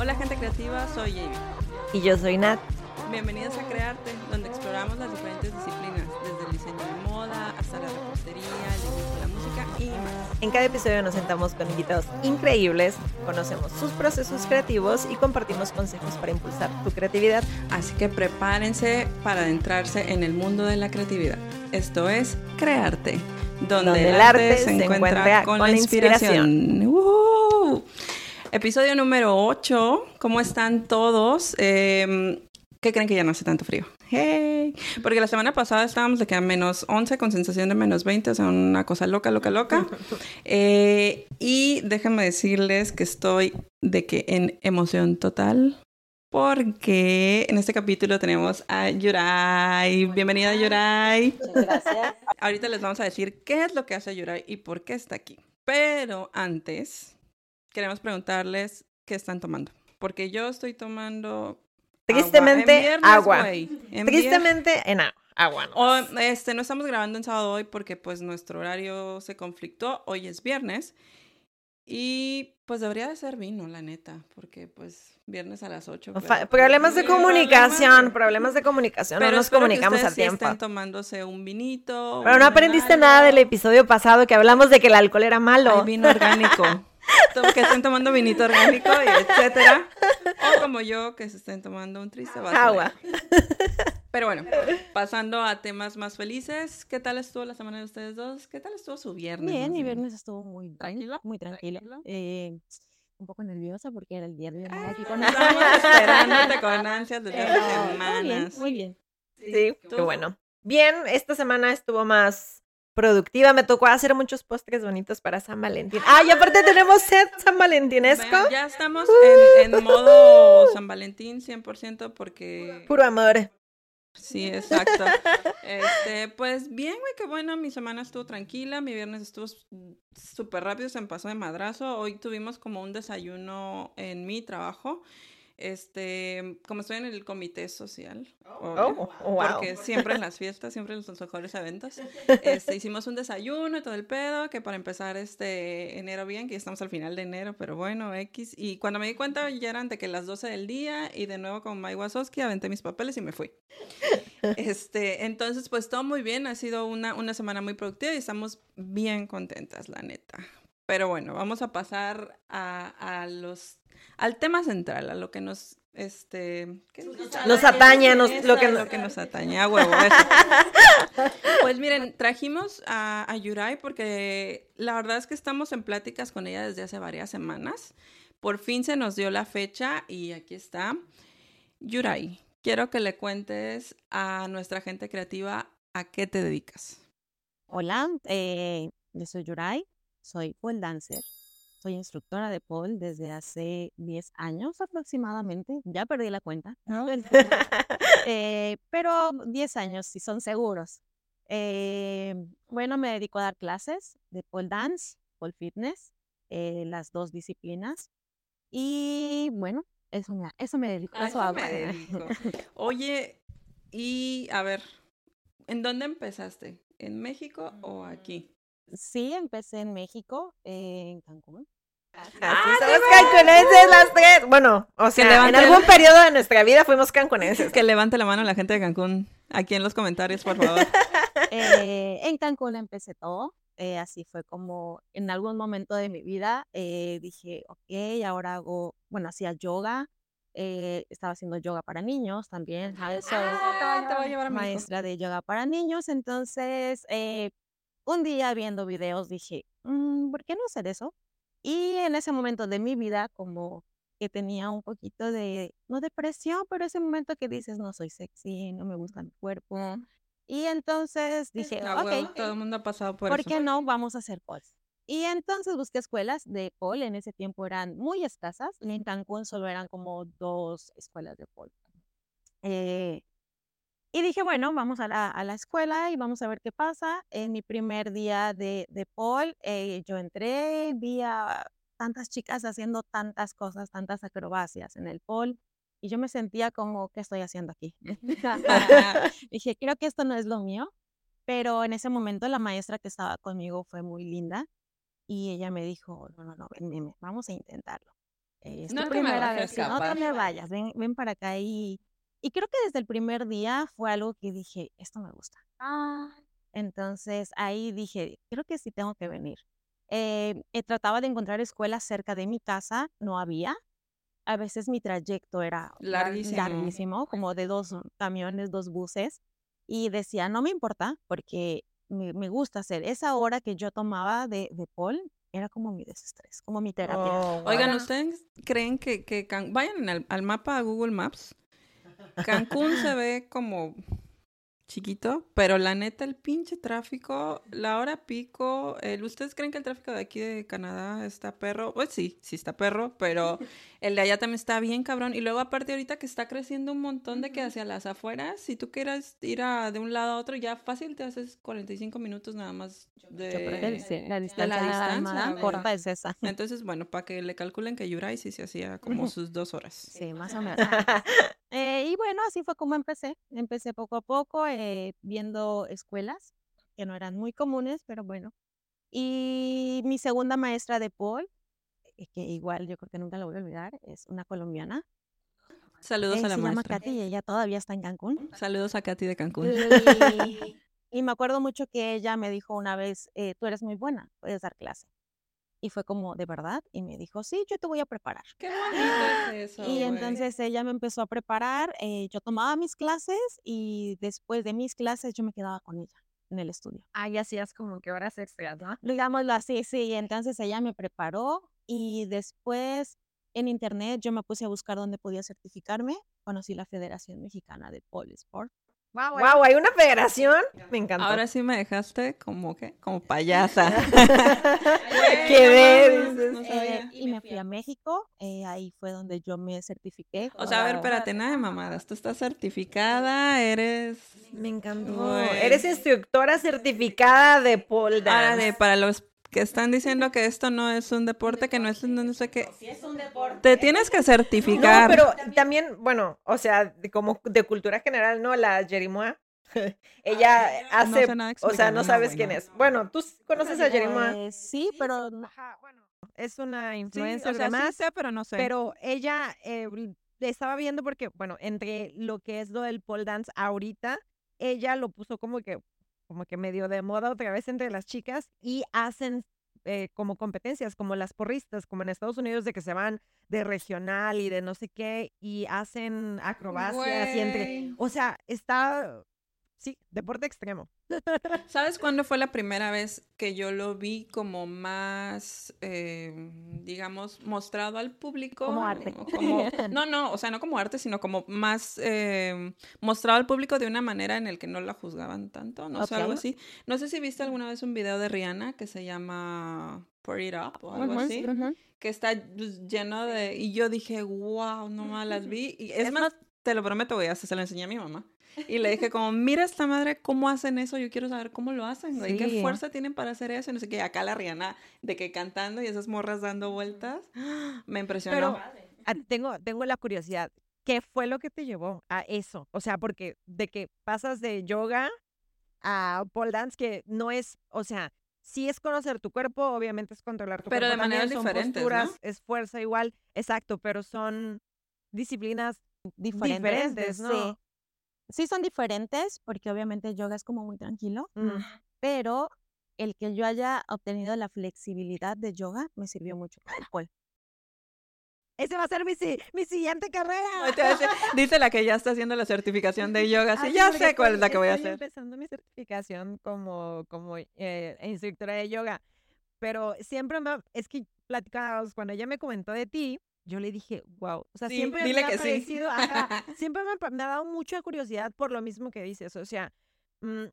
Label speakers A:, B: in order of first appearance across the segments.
A: Hola gente creativa, soy Jamie.
B: Y yo soy Nat.
A: Bienvenidos a Crearte, donde exploramos las diferentes disciplinas, desde el diseño de moda hasta la repostería, el dibujo, la música y más.
B: En cada episodio nos sentamos con invitados increíbles, conocemos sus procesos creativos y compartimos consejos para impulsar tu creatividad.
A: Así que prepárense para adentrarse en el mundo de la creatividad. Esto es Crearte, donde, el, arte, se, encuentra, con, la inspiración. ¡Uh! Episodio número 8. ¿Cómo están todos? Eh, ¿Qué creen que ya no hace tanto frío? Hey. Porque la semana pasada estábamos de que a menos 11 con sensación de menos 20, o sea, una cosa loca, loca, loca. Eh, y déjenme decirles que estoy de que en emoción total. Porque en este capítulo tenemos a Yurai. Bienvenida, Yurai.
C: Muchas gracias.
A: Ahorita les vamos a decir qué es lo que hace Yurai y por qué está aquí. Pero antes, queremos preguntarles qué están tomando. Porque yo estoy tomando
B: Tristemente, agua.
A: En viernes, güey. En
B: Tristemente, en agua. Agua. no.
A: O, este, no estamos grabando en sábado hoy porque pues nuestro horario se conflictó. Hoy es viernes. Y pues debería de ser vino, la neta, porque pues viernes a las 8.
B: Fa- problemas de comunicación, problemas de comunicación, no nos comunicamos a tiempo.
A: estén tomándose un vinito.
B: Pero no
A: un
B: aprendiste
A: algo.
B: nada del episodio pasado que hablamos de que el alcohol era malo.
A: Hay vino orgánico. Que estén tomando vinito orgánico y etcétera. O como yo, que se estén tomando un triste vaso de
B: Agua.
A: Pero bueno, pasando a temas más felices, ¿qué tal estuvo la semana de ustedes dos? ¿Qué tal estuvo su viernes?
C: Bien, mi viernes estuvo muy tranquilo, muy tranquilo. Eh, un poco nerviosa porque era el día de mamá aquí con
A: Estamos esperándote con ansias desde hace
C: Pero muy bien,
A: semanas.
C: muy bien.
B: Sí,
A: ¿Tú?
B: qué bueno. Bien, esta semana estuvo más productiva. Me tocó hacer muchos postres bonitos para San Valentín. Ah, y aparte tenemos set San Valentinesco.
A: Ya estamos en, en modo San Valentín 100% porque...
B: Puro amor.
A: Sí, exacto. Este, pues bien, güey, qué bueno. Mi semana estuvo tranquila. Mi viernes estuvo súper rápido, se me pasó de madrazo. Hoy tuvimos como un desayuno en mi trabajo. Este, como estoy en el comité social. obvio,
B: Oh, oh, wow.
A: Porque siempre en las fiestas, siempre en los mejores eventos. Este, hicimos un desayuno y todo el pedo, que para empezar este enero bien, que ya estamos al final de enero, pero bueno, X. Y cuando me di cuenta ya eran de que las 12 del día y de nuevo con Mike Wazowski aventé mis papeles y me fui. Este, entonces, pues todo muy bien, ha sido una, una semana muy productiva y estamos bien contentas, la neta. Pero bueno, vamos a pasar a, a los, al tema central, a lo que nos, este, ¿qué
B: Nos atañe, nos- lo que
A: a
B: nos-
A: lo que nos atañe, a huevo, eso. Pues miren, trajimos a, a Yurai porque la verdad es que estamos en pláticas con ella desde hace varias semanas. Por fin se nos dio la fecha y aquí está. Yurai, quiero que le cuentes a nuestra gente creativa a qué te dedicas.
C: Hola, eh, yo soy Yurai, soy pole dancer, soy instructora de pole desde hace 10 años aproximadamente, ya perdí la cuenta, ¿no? Eh, pero 10 años si son seguros. Eh, bueno, me dedico a dar clases de pole dance, pole fitness, eh, las dos disciplinas. Y bueno, eso me, eso me dedico.
A: A
C: eso
A: eso me dedico. Oye, y a ver, ¿en dónde empezaste? ¿En México o aquí?
C: Sí, empecé en México, eh, en Cancún.
B: Así somos cancunenses las tres. Bueno, o sea, en algún
A: el-
B: periodo de nuestra vida fuimos cancunenses.
A: Que levante la mano la gente de Cancún aquí en los comentarios, por favor.
C: Eh, en Cancún empecé todo. eh, así fue como en algún momento de mi vida eh, dije, ok, ahora hago, bueno, hacía yoga. eh, estaba haciendo yoga para niños también.
A: Ah, te voy a llevar a México.
C: maestra de yoga para niños. Entonces, eh, un día viendo videos dije, "Mm, ¿por qué no hacer eso? Y en ese momento de mi vida, como que tenía un poquito de, no depresión, pero ese momento que dices, no soy sexy, no me gusta mi cuerpo. Y entonces dije,
A: huevo,
C: ok,
A: todo el mundo ha pasado por,
C: ¿por
A: eso.
C: qué no vamos a hacer pole? Y entonces busqué escuelas de pole, en ese tiempo eran muy escasas, en Cancún solo eran como dos escuelas de pole. Eh, y dije, bueno, vamos a la, a la escuela y vamos a ver qué pasa. En mi primer día de, de pole, eh, yo entré, vi a tantas chicas haciendo tantas cosas, tantas acrobacias en el pole, y yo me sentía como, ¿qué estoy haciendo aquí? Dije, creo que esto no es lo mío, pero en ese momento la maestra que estaba conmigo fue muy linda y ella me dijo, no, no, no, ven, ven, ven, vamos a intentarlo. vez, no te me vayas, ven, ven para acá y, y creo que desde el primer día fue algo que dije, esto me gusta. Ah. Entonces ahí dije, creo que sí tengo que venir. Eh, eh, trataba de encontrar escuelas cerca de mi casa, no había. A veces mi trayecto era larguísimo, larguísimo como de dos camiones, dos buses. Y decía, no me importa, porque me, me gusta hacer. Esa hora que yo tomaba de, de Paul era como mi desestrés, como mi terapia.
A: Oh, Oigan, ¿ustedes creen que, que vayan al, al mapa Google Maps? Cancún se ve como chiquito, pero la neta, el pinche tráfico, la hora pico, el, ¿ustedes creen que el tráfico de aquí de Canadá está perro? Pues sí, sí está perro, pero el de allá también está bien cabrón. Y luego aparte ahorita que está creciendo un montón de que hacia las afueras, si tú quieras ir a, de un lado a otro, ya fácil te haces 45 minutos nada más de,
C: la distancia, corta es esa.
A: Entonces, bueno, para que le calculen que Yurai sí se hacía como sus dos horas.
C: Sí, más o menos. Eh, y bueno, así fue como empecé. Empecé poco a poco eh, viendo escuelas que no eran muy comunes, pero bueno. Y mi segunda maestra de Paul, que igual yo creo que nunca la voy a olvidar, es una colombiana.
A: Saludos a la
C: se
A: maestra.
C: llama Katy y ella todavía está en Cancún.
A: Saludos a Katy de Cancún.
C: Y, me acuerdo mucho que ella me dijo una vez, tú eres muy buena, puedes dar clase. Y fue como, ¿de verdad? Y me dijo, sí, yo te voy a preparar.
A: Qué bonito es eso.
C: Y entonces ella me empezó a preparar. Eh, yo tomaba mis clases y después de mis clases yo me quedaba con ella en el estudio.
B: Ah, y hacías como que horas extras, ¿no?
C: Digámoslo así, sí. Entonces ella me preparó y después en internet yo me puse a buscar dónde podía certificarme. Conocí la Federación Mexicana de Polisport
B: Wow, wow, hay una federación. Me encanta.
A: Ahora sí me dejaste como que, como payasa.
C: Qué eh, y me fui a México, eh, ahí fue donde yo me certifiqué.
A: O sea, a ver, espérate, nada de mamadas. Tú estás certificada, eres.
B: Me encantó. Eres instructora certificada de pole dance.
A: Ahora de, para los que están diciendo que esto no es un deporte, que no es no sé qué. Sí es un deporte. Te tienes que certificar.
B: No, pero también, bueno, o sea, como de cultura general, ¿no? La Jerimoa. Ella hace, o sea, no sabes quién es. Bueno, tú conoces a Jerimoa.
C: Eh, sí, pero
B: bueno, es una influencer sí, o sea,
A: sé, pero no sé.
B: Pero ella eh, estaba viendo porque, bueno, entre lo que es lo del pole dance ahorita, ella lo puso como que como que medio de moda otra vez entre las chicas y hacen eh, como competencias, como las porristas, como en Estados Unidos, de que se van de regional y de no sé qué y hacen acrobacias y entre... O sea, está Sí, deporte extremo.
A: ¿Sabes cuándo fue la primera vez que yo lo vi como más, eh, digamos, mostrado al público?
C: Como arte.
A: no, no, o sea, no como arte, sino como más eh, mostrado al público de una manera en el que no la juzgaban tanto, no sé, algo así. No sé si viste alguna vez un video de Rihanna que se llama Pour It Up o algo así, que está pues, lleno de... Y yo dije, wow, no más las vi. Y es, más, te lo prometo, voy a se lo enseñé a mi mamá. Y le dije como, mira esta madre, ¿cómo hacen eso? Yo quiero saber cómo lo hacen, ¿Qué fuerza tienen para hacer eso? Y no sé qué, acá la Rihanna de que cantando y esas morras dando vueltas, me impresionó.
B: Pero tengo, tengo la curiosidad, ¿qué fue lo que te llevó a eso? O sea, porque de que pasas de yoga a pole dance, que no es, o sea, sí es conocer tu cuerpo, obviamente es controlar tu
A: pero
B: cuerpo.
A: Pero de maneras diferentes, posturas,
B: Es fuerza igual, exacto, pero son disciplinas diferentes, ¿no?
C: Sí sí son diferentes porque obviamente el yoga es como muy tranquilo, mm. pero el que yo haya obtenido la flexibilidad de yoga me sirvió mucho pol.
B: Ese va a ser mi, mi siguiente carrera.
A: Dice la que ya está haciendo la certificación de yoga. Sí, ya sé cuál es la que voy a hacer.
B: Estoy empezando mi certificación como, como eh, instructora de yoga. Pero siempre me, es que platicábamos, cuando ella me comentó de ti, yo le dije, wow, o sea, siempre me ha parecido, siempre me, ha dado mucha curiosidad por lo mismo que dices, o sea, mm,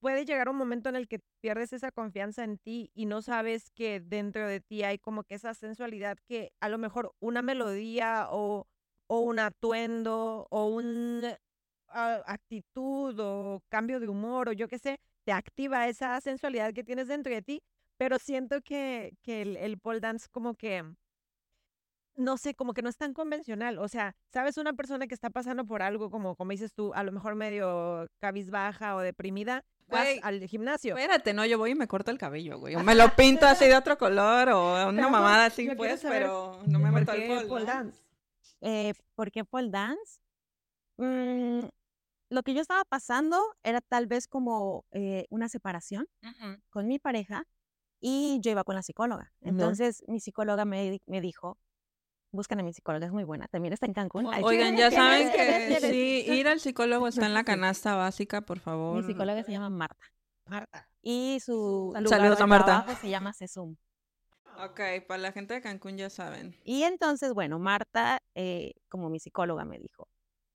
B: puede llegar un momento en el que pierdes esa confianza en ti y no sabes que dentro de ti hay como que esa sensualidad que a lo mejor una melodía o, o un atuendo o una actitud o cambio de humor o yo qué sé, te activa esa sensualidad que tienes dentro de ti, pero siento que, que el, el pole dance como que no sé, como que no es tan convencional. O sea, ¿sabes? Una persona que está pasando por algo, como, como dices tú, a lo mejor medio cabizbaja o deprimida, vas al gimnasio.
A: Espérate, no, yo voy y me corto el cabello, güey. O me lo pinto así de otro color o una mamada así, pues, pero no me meto al pole.
C: dance? Eh, ¿Por qué pole dance? Mm, lo que yo estaba pasando era tal vez como eh, una separación con mi pareja y yo iba con la psicóloga. Entonces, mi psicóloga me, me dijo, buscan a mi psicóloga, es muy buena, también está en Cancún.
A: Oigan, ya saben que sí, ir al psicólogo está en la canasta básica, por favor.
C: Mi psicóloga se llama Marta.
B: Marta.
C: Y su
A: Saludos a Marta.
C: se llama Sesum.
A: Ok, para la gente de Cancún ya saben.
C: Y entonces, bueno, Marta, eh, como mi psicóloga me dijo,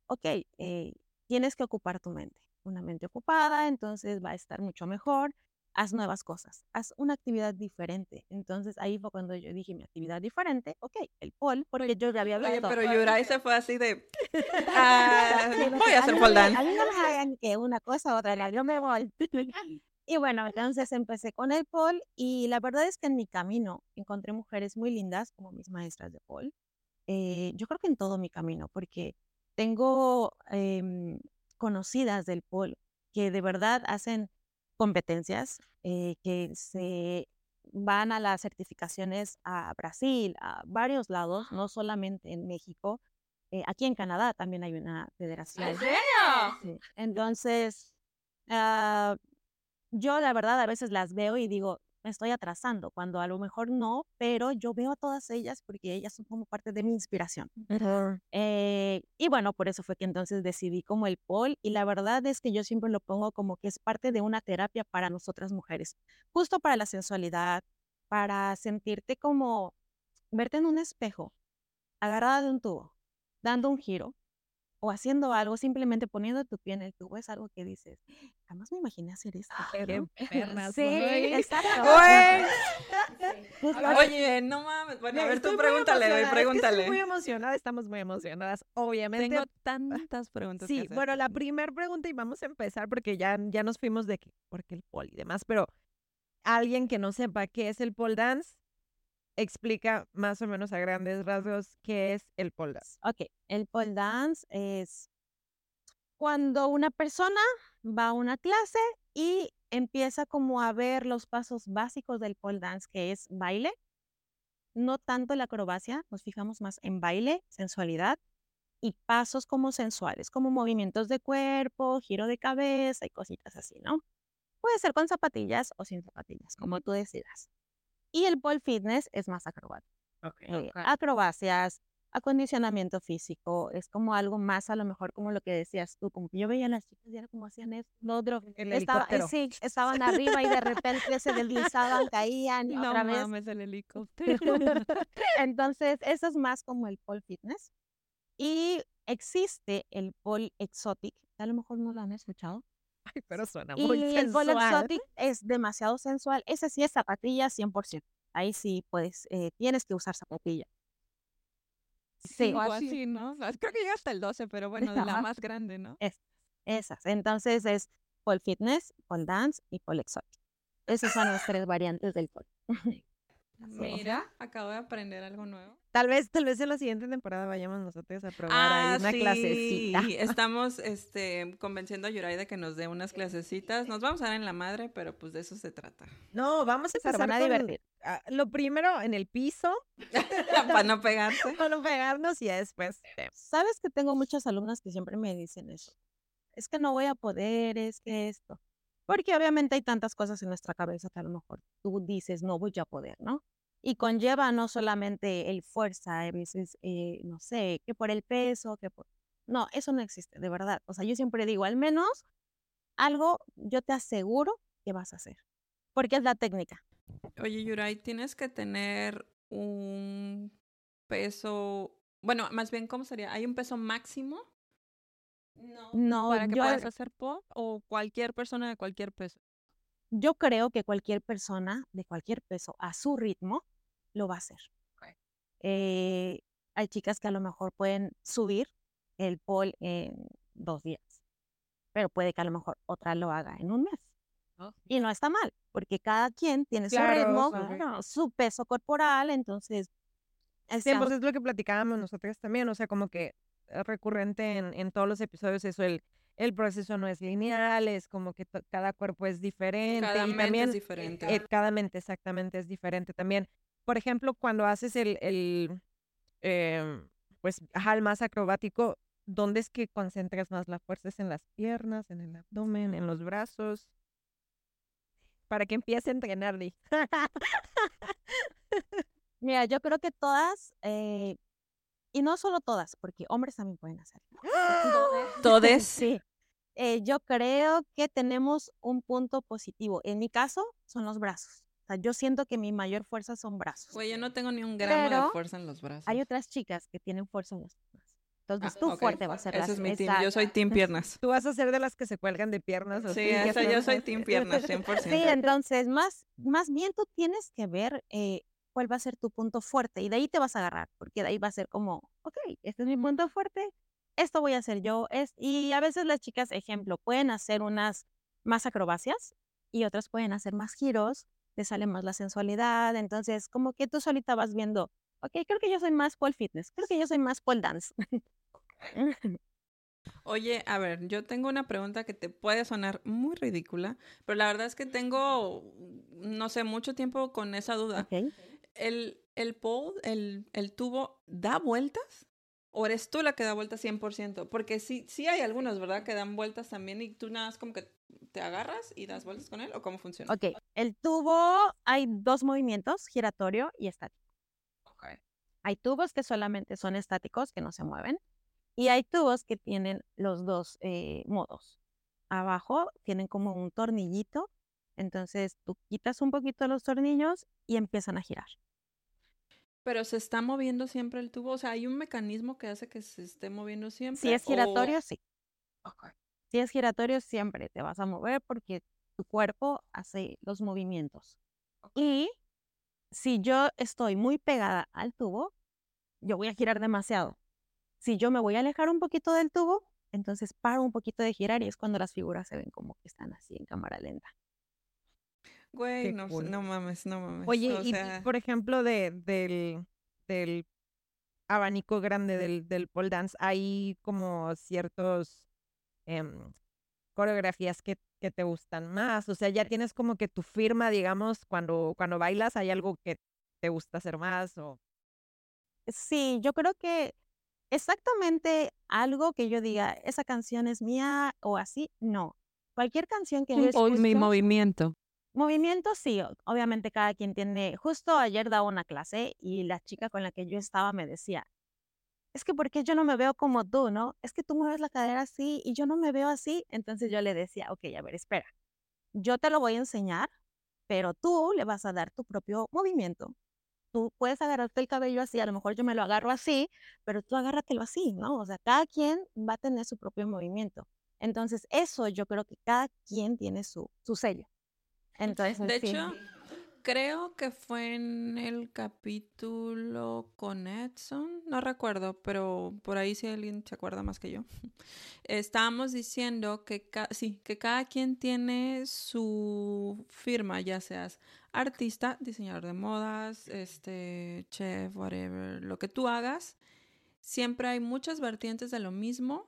C: ok, eh, tienes que ocupar tu mente. Una mente ocupada, entonces va a estar mucho mejor haz nuevas cosas, haz una actividad diferente. Entonces ahí fue cuando yo dije mi actividad diferente, ok, el pole, porque yo ya había visto.
A: Oye, pero Yuray se fue así de, ah, voy a hacer pole dance.
C: A mí no me hagan que una cosa otra, yo me voy. Y bueno, entonces empecé con el pole y la verdad es que en mi camino encontré mujeres muy lindas como mis maestras de pole. Eh, yo creo que en todo mi camino, porque tengo em, conocidas del pole que de verdad hacen competencias eh, que se van a las certificaciones a Brasil, a varios lados, no solamente en México. Eh, aquí en Canadá también hay una federación.
A: ¿En serio?
C: Sí. Entonces, uh, yo la verdad a veces las veo y digo, me estoy atrasando, cuando a lo mejor no, pero yo veo a todas ellas porque ellas son como parte de mi inspiración. Eh, y bueno, por eso fue que entonces decidí como el pole y la verdad es que yo siempre lo pongo como que es parte de una terapia para nosotras mujeres, justo para la sensualidad, para sentirte como verte en un espejo, agarrada de un tubo, dando un giro o haciendo algo, simplemente poniendo tu pie en el tubo, es algo que dices, jamás me imaginé hacer esto.
B: Qué pernas,
C: sí, exacto.
A: Pues, Oye, no mames. Bueno, a ver, tú pregúntale, güey, pregúntale.
B: estoy muy emocionada, estamos muy emocionadas, obviamente.
A: Tengo tantas preguntas.
B: Sí, bueno, la primera pregunta, y vamos a empezar porque ya, ya nos fuimos de que, porque el pole y demás, pero alguien que no sepa qué es el pole dance, explica más o menos a grandes rasgos qué es el pole dance.
C: Ok, el pole dance es cuando una persona va a una clase y empieza como a ver los pasos básicos del pole dance, que es baile, no tanto la acrobacia, nos fijamos más en baile, sensualidad y pasos como sensuales, como movimientos de cuerpo, giro de cabeza y cositas así, ¿no? Puede ser con zapatillas o sin zapatillas, como tú decidas. Y el pole fitness es más acrobático. Eh, acrobacias, acondicionamiento físico, es como algo más a lo mejor como lo que decías tú, como que yo veía a las chicas y era como hacían eso, lo otro, estaba, eh, sí, estaban arriba y de repente se deslizaban, caían y
A: no
C: otra
A: mames, el helicóptero.
C: Entonces, eso es más como el pole fitness. Y existe el pole exotic, a lo mejor no lo han escuchado.
B: Ay, pero suena muy y
C: el pole exotic es demasiado sensual. Ese sí es zapatilla 100%. Ahí sí, pues, eh, tienes que usar zapatilla.
A: Sí. O así, ¿no? Creo que llega hasta el 12, pero bueno, de la más grande, ¿no?
C: Es, esas. Entonces es pole fitness, pole dance y pole exotic. Esas son las tres variantes del pole.
A: Mira, acabo de aprender algo nuevo.
B: Tal vez, tal vez en la siguiente temporada vayamos nosotros a probar ah, una sí. clasecita.
A: Estamos este, convenciendo a Yuray de que nos dé unas clasecitas. Nos vamos a dar en la madre, pero pues de eso se trata.
B: No, vamos a empezar a divertir. Ah, lo primero en el piso.
A: para no pegarse.
B: para no pegarnos y después.
C: Sabes que tengo muchas alumnas que siempre me dicen eso. Es que no voy a poder, es que esto. Porque obviamente hay tantas cosas en nuestra cabeza que a lo mejor tú dices, no voy a poder, ¿no? Y conlleva no solamente el fuerza, a veces, eh, no sé, que por el peso, que por... No, eso no existe, de verdad. O sea, yo siempre digo, al menos algo yo te aseguro que vas a hacer, porque es la técnica.
A: Oye, Yuray, tienes que tener un peso, bueno, más bien, ¿cómo sería? ¿Hay un peso máximo?
C: No,
A: para que puedas hacer pop o cualquier persona de cualquier peso.
C: Yo creo que cualquier persona de cualquier peso a su ritmo lo va a hacer. Eh, hay chicas que a lo mejor pueden subir el pole en dos días, pero puede que a lo mejor otra lo haga en un mes. Oh, y no está mal, porque cada quien tiene su ritmo, su peso corporal, entonces
B: Sí, pues es lo que platicábamos nosotros también, o sea, como que recurrente en, en todos los episodios eso, el, el proceso no es lineal, es como que cada cuerpo es diferente.
A: Cada mente es diferente.
B: Eh, cada mente exactamente es diferente también. Por ejemplo, cuando haces el, el em, pues, ajá, más acrobático, ¿dónde es que concentras más la fuerza? ¿Es en las piernas, en el abdomen, en los brazos? Para que empiece a entrenar,
C: Mira, yo creo que todas, eh, y no solo todas, porque hombres también pueden hacerlo.
A: ¿Todes?
C: Sí. Eh, yo creo que tenemos un punto positivo. En mi caso, son los brazos. O sea, yo siento que mi mayor fuerza son brazos.
A: Güey, yo no tengo ni un gramo de fuerza en los brazos.
C: Hay otras chicas que tienen fuerza en los brazos. Entonces, ah, tú fuerte vas a ser
A: Ese es mi team. Yo soy team piernas.
B: Tú vas a ser de las que se cuelgan de piernas.
A: sí, yo soy team piernas, 100%.
C: Sí, entonces, más, más bien tú tienes que ver eh, cuál va a ser tu punto fuerte y de ahí te vas a agarrar, porque de ahí va a ser como, ok, este es mi punto fuerte, esto voy a hacer yo. Es, y a veces las chicas, ejemplo, pueden hacer unas más acrobacias y otras pueden hacer más giros, te sale más la sensualidad, entonces como que tú solita vas viendo, ok, creo que yo soy más pole fitness, creo que yo soy más pole dance.
A: Oye, a ver, yo tengo una pregunta que te puede sonar muy ridícula, pero la verdad es que tengo, no sé, mucho tiempo con esa duda. ¿El, el pole, el, el tubo, da vueltas? ¿O eres tú la que da vueltas 100%? Porque sí, sí hay algunos, ¿verdad? Que dan vueltas también y tú nada más como que te agarras y das vueltas con él o cómo funciona?
C: Ok, el tubo hay dos movimientos, giratorio y estático. Okay. Hay tubos que solamente son estáticos, que no se mueven, y hay tubos que tienen los dos eh, modos. Abajo tienen como un tornillito, entonces tú quitas un poquito los tornillos y empiezan a girar.
A: Pero se está moviendo siempre el tubo, o sea, hay un mecanismo que hace que se esté moviendo siempre.
C: Si es giratorio, sí. Si es giratorio, siempre te vas a mover porque tu cuerpo hace los movimientos. Y si yo estoy muy pegada al tubo, yo voy a girar demasiado. Si yo me voy a alejar un poquito del tubo, entonces paro un poquito de girar y es cuando las figuras se ven como que están así en cámara lenta.
A: Güey, no, no, mames, no mames.
B: Oye, y por ejemplo, de, del, del abanico grande del, del pole dance, hay como ciertos em, coreografías que, que, te gustan más. O sea, ya tienes como que tu firma, digamos, cuando, cuando bailas, ¿hay algo que te gusta hacer más? O...
C: Sí, yo creo que exactamente algo que yo diga, esa canción es mía o así, no. Cualquier canción que yo escucho,
A: mi movimiento.
C: Movimiento sí, obviamente cada quien tiene. Justo ayer daba una clase y la chica con la que yo estaba me decía, es que porque yo no me veo como tú, ¿no? Es que tú mueves la cadera así y yo no me veo así. Entonces yo le decía, ok, a ver, espera, yo te lo voy a enseñar, pero tú le vas a dar tu propio movimiento. Tú puedes agarrarte el cabello así, a lo mejor yo me lo agarro así, pero tú agárratelo así, ¿no? O sea, cada quien va a tener su propio movimiento. Entonces, eso yo creo que cada quien tiene su, su sello. Entonces,
A: de hecho, creo que fue en el capítulo con Edson, no recuerdo, pero por ahí si alguien se acuerda más que yo. Estábamos diciendo que sí, que cada quien tiene su firma, ya seas artista, diseñador de modas, este chef, whatever, lo que tú hagas. Siempre hay muchas vertientes de lo mismo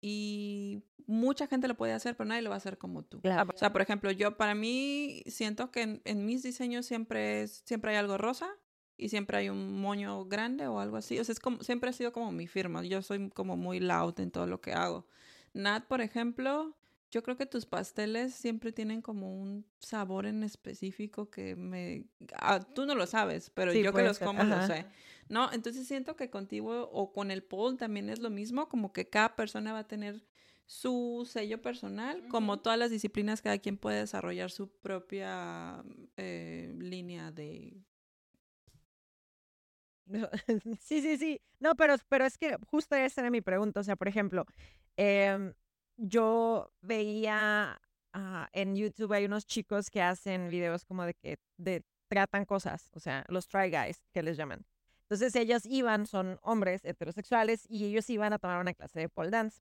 A: y mucha gente lo puede hacer, pero nadie lo va a hacer como tú. O sea, por ejemplo, yo para mí siento que en, mis diseños siempre, es, siempre hay algo rosa y siempre hay un moño grande o algo así. O sea, es como, siempre ha sido como mi firma. Yo soy como muy loud en todo lo que hago. Nat, por ejemplo, yo creo que tus pasteles siempre tienen como un sabor en específico que me... Ah, tú no lo sabes, pero yo que los como lo sé. ¿No? Entonces siento que contigo o con el poll también es lo mismo, como que cada persona va a tener su sello personal, como todas las disciplinas, cada quien puede desarrollar su propia eh, línea de...
B: Sí, sí, sí. No, pero, pero es que justo esa era mi pregunta. O sea, por ejemplo, em, yo veía ah, en YouTube hay unos chicos que hacen videos como de que de, tratan cosas, o sea, los try guys que les llaman. Entonces ellos iban, son hombres heterosexuales, y ellos iban a tomar una clase de pole dance.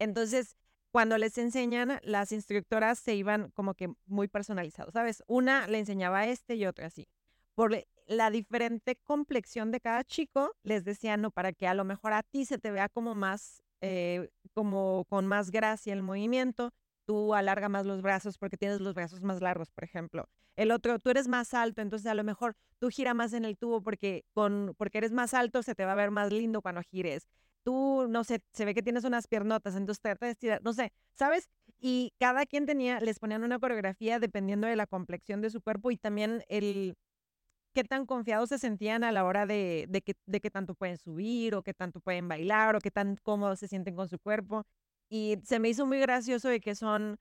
B: Entonces, cuando les enseñan, las instructoras se iban como que muy personalizados, ¿sabes? Una le enseñaba a este y otra así. Por la diferente complexión de cada chico, les decía, no, para que a lo mejor a ti se te vea como más, eh, como con más gracia el movimiento, tú alarga más los brazos porque tienes los brazos más largos, por ejemplo. El otro, tú eres más alto, entonces a lo mejor tú gira más en el tubo porque, con, porque eres más alto, se te va a ver más lindo cuando gires. Tú, no sé, se ve que tienes unas piernotas, entonces trata de estirar, no sé, ¿sabes? Y cada quien tenía, les ponían una coreografía dependiendo de la complexión de su cuerpo y también el qué tan confiados se sentían a la hora de, de, que, de qué tanto pueden subir o qué tanto pueden bailar o qué tan cómodos se sienten con su cuerpo. Y se me hizo muy gracioso de que son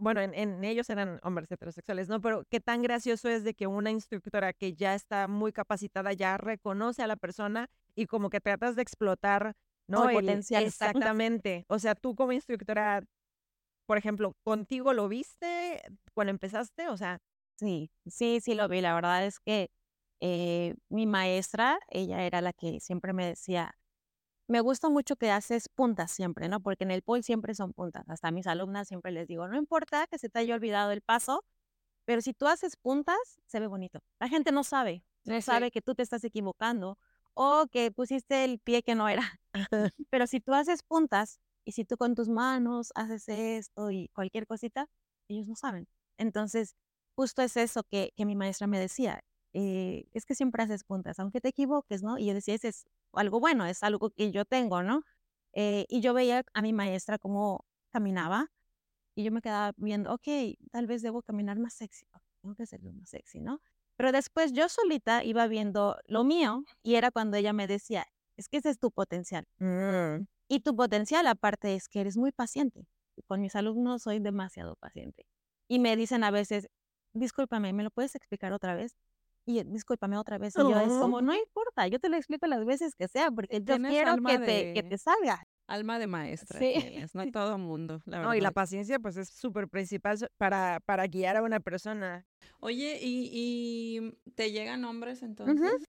B: bueno, en, ellos eran hombres heterosexuales, ¿no? Pero qué tan gracioso es de que una instructora que ya está muy capacitada ya reconoce a la persona y como que tratas de explotar, ¿no?
C: El, potencial.
B: Exactamente. O sea, tú como instructora, por ejemplo, ¿contigo lo viste cuando empezaste? O sea.
C: Sí, sí, sí lo vi. La verdad es que eh, mi maestra, ella era la que siempre me decía, me gusta mucho que haces puntas siempre, ¿no? Porque en el pole siempre son puntas. Hasta a mis alumnas siempre les digo, no importa que se te haya olvidado el paso, pero si tú haces puntas, se ve bonito. La gente no sabe, no sabe que tú te estás equivocando o que pusiste el pie que no era. pero si tú haces puntas y si tú con tus manos haces esto y cualquier cosita, ellos no saben. Entonces, justo es eso que, que mi maestra me decía. Eh, es que siempre haces puntas, aunque te equivoques, ¿no? Y yo decía, ese es algo bueno, es algo que yo tengo, ¿no? Eh, y yo veía a mi maestra cómo caminaba y yo me quedaba viendo, ok, tal vez debo caminar más sexy, tengo que ser más sexy, ¿no? Pero después yo solita iba viendo lo mío y era cuando ella me decía, es que ese es tu potencial. Mm. Y tu potencial aparte es que eres muy paciente. Con mis alumnos soy demasiado paciente. Y me dicen a veces, discúlpame, ¿me lo puedes explicar otra vez? Y discúlpame otra vez. Y yo es como, no importa, yo te lo explico las veces que sea, porque yo quiero que, te, que te salga.
A: Alma de maestra, sí. no todo mundo, la
B: No, y la paciencia pues es súper principal para, para guiar a una persona.
A: Oye, ¿y, y te llegan hombres entonces?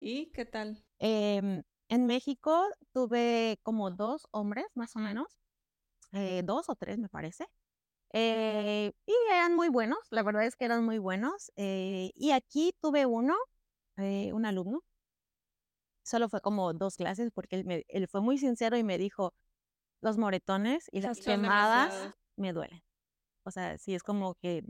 A: ¿Y qué tal?
C: Em, en México tuve como dos hombres, más o menos, eh, dos o tres me parece. Eh, y eran muy buenos, la verdad es que eran muy buenos. Eh, y aquí tuve uno, eh, un alumno, solo fue como dos clases porque él, me, él fue muy sincero y me dijo, los moretones y las quemadas me duelen. O sea, sí es como que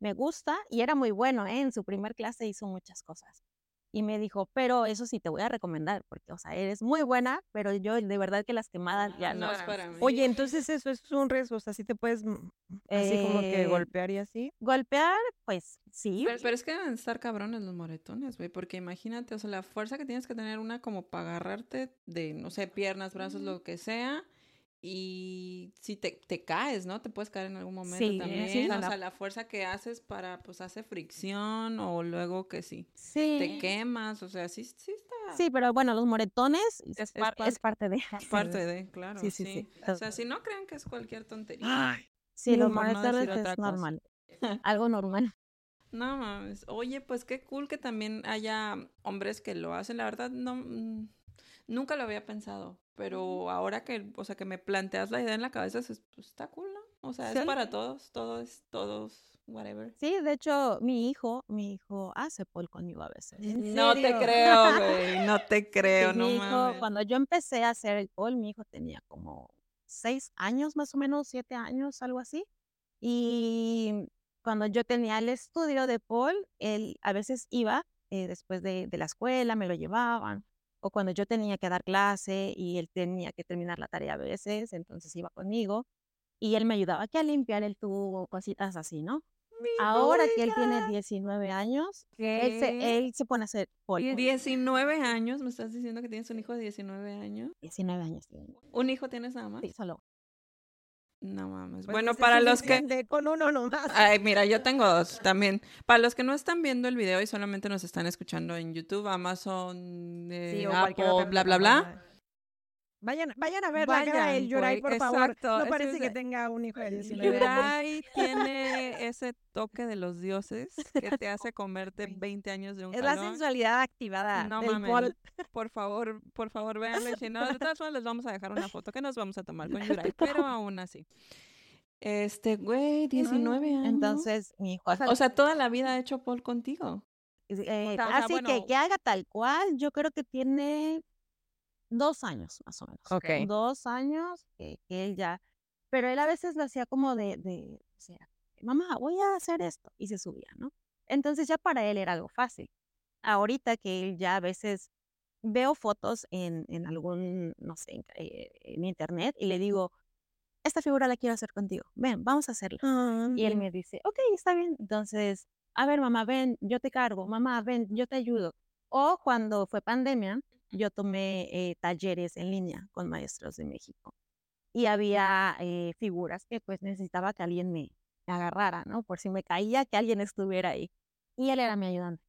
C: me gusta y era muy bueno, en su primer clase hizo muchas cosas y me dijo, pero eso sí te voy a recomendar, porque, o sea, eres muy buena, pero yo de verdad que las quemadas ya no.
B: es para mí. Oye, entonces eso es un riesgo, o sea, sí te puedes mm, así como que eh, golpear y así.
C: Golpear, pues sí.
A: Pero, es que deben estar cabrones los moretones, güey, porque imagínate, o sea, la fuerza que tienes que tener una como para agarrarte de, no sé, piernas, brazos, lo que sea, y si te, te, caes, ¿no? Te puedes caer en algún momento también. o sea, la fuerza que haces para, pues, hace fricción o luego que sí, sí. te quemas, o sea, sí, sí está.
C: Sí, pero bueno, los moretones es, parte de.
A: Es parte de, claro. Sí, sí, sí. O sea, si no crean que es cualquier tontería.
C: Ay, sí, los moretones es normal. Algo normal.
A: No mames. Oye, pues qué cool que también haya hombres que lo hacen. La verdad, no. Mm, nunca lo había pensado. Pero ahora que, o sea, que me planteas la idea en la cabeza, pues, está cool, ¿no? O sea, es para todos, todos, todos, whatever.
C: Sí, de hecho, mi hijo, mi hijo hace pole conmigo a veces.
A: No te creo, güey, no te creo, no mi hijo,
C: Cuando yo empecé a hacer el pole, mi hijo tenía como seis años, más o menos, siete años, algo así. Y cuando yo tenía el estudio de pole, él a veces iba eh, después de, de la escuela, me lo llevaban o cuando yo tenía que dar clase y él tenía que terminar la tarea a veces, entonces iba conmigo y él me ayudaba que a limpiar el tubo, cositas así, ¿no? Ahora que él tiene 19 años, él se, él se, pone a hacer polvo.
A: 19 años, me estás diciendo que tienes un hijo de 19 años.
C: 19 años.
A: ¿Un hijo tienes nada más?
C: Sí, solo.
A: No mames. Pues bueno, para los que...
B: Con uno nomás.
A: Ay, mira, yo tengo dos también. Para los que no están viendo el video y solamente nos están escuchando en YouTube, Amazon, eh, Apple, bla, bla, bla.
B: Vayan, vayan a ver la cara de Yuray, por favor. No parece que tenga un hijo de 19
A: Yuray tiene ese toque de los dioses que te hace comerte 20 años de un
B: Es la sensualidad activada no, mames,
A: Por favor, por favor, véanlo. Si no, de todas formas les vamos a dejar una foto que nos vamos a tomar con Yuray, pero aún así. Este, güey, 19 años.
C: Entonces, mi hijo...
A: O sea, toda la vida ha hecho Paul contigo.
C: Eh, así que que haga tal cual, yo creo que tiene dos años más o menos.
B: Ok.
C: Dos años que, él ya, pero él a veces lo hacía como de, de, o sea, mamá, voy a hacer esto, y se subía, ¿no? Entonces ya para él era algo fácil. Ahorita que él ya a veces veo fotos en, en algún, no sé, en, eh, internet y le digo, esta figura la quiero hacer contigo, ven, vamos a hacerla. Ah, y él me dice, ok, está bien. Entonces, a ver, mamá, ven, yo te cargo, mamá, ven, yo te ayudo. O cuando fue pandemia, yo tomé eh, talleres en línea con maestros de México y había eh, figuras que pues necesitaba que alguien me agarrara, ¿no? Por si me caía, que alguien estuviera ahí. Y él era mi ayudante.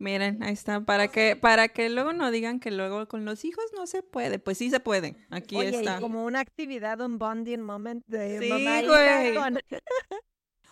A: Miren, ahí está, para que, para que luego no digan que luego con los hijos no se puede, pues sí se puede, aquí
B: Oye,
A: está.
B: Y como una actividad, un bonding moment de
A: sí, güey.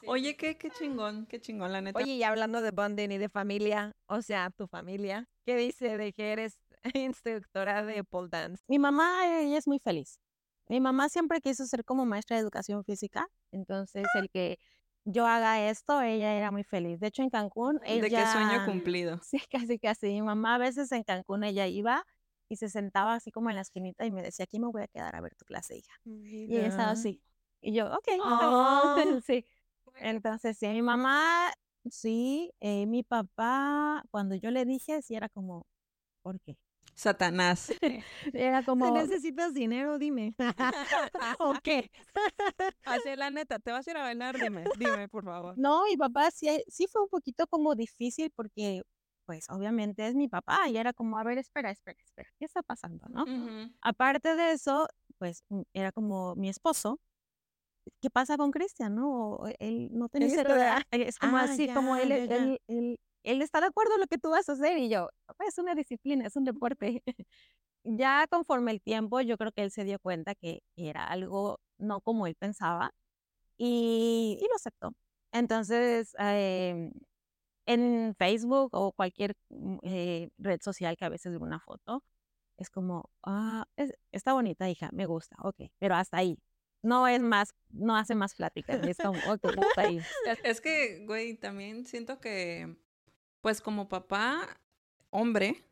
A: Oye, qué, qué chingón, qué chingón, la neta.
B: Oye, y hablando de bonding y de familia, o sea, tu familia, ¿qué dice de que eres instructora de pole dance?
C: Mi mamá, ella es muy feliz. Mi mamá siempre quiso ser como maestra de educación física, entonces el que yo haga esto, ella era muy feliz. De hecho, en Cancún, ella...
A: De qué sueño cumplido.
C: Sí, casi, casi. Mi mamá a veces en Cancún, ella iba y se sentaba así como en la esquinita y me decía, aquí me voy a quedar a ver tu clase, hija. Y ella estaba así. Y yo, ok, oh. sí. Entonces, sí, mi mamá, sí, eh, mi papá, cuando yo le dije, sí era como, ¿por qué?
A: Satanás.
C: Era como.
B: necesitas dinero, dime. ¿O qué?
A: Así la neta, te vas a ir a bailar, dime, dime, por favor.
C: No, mi papá sí, sí fue un poquito como difícil porque, pues, obviamente es mi papá y era como, a ver, espera, espera, espera, ¿qué está pasando, no? Aparte de eso, pues, mm, era como mi esposo. ¿Qué pasa con Cristian, no? Él no tiene Es como ah, así, como él, él, él él está de acuerdo en lo que tú vas a hacer y yo, es una disciplina, es un deporte. ya conforme el tiempo, yo creo que él se dio cuenta que era algo no como él pensaba y, lo aceptó. Entonces, em, en Facebook o cualquier mm, eh, red social que a veces ve una foto, es como, ah, está bonita, hija, me gusta, ok, pero hasta ahí. No es más, no hace más plática, es como, ok, hasta ahí.
A: Es que, güey, también siento que pues como papá, hombre,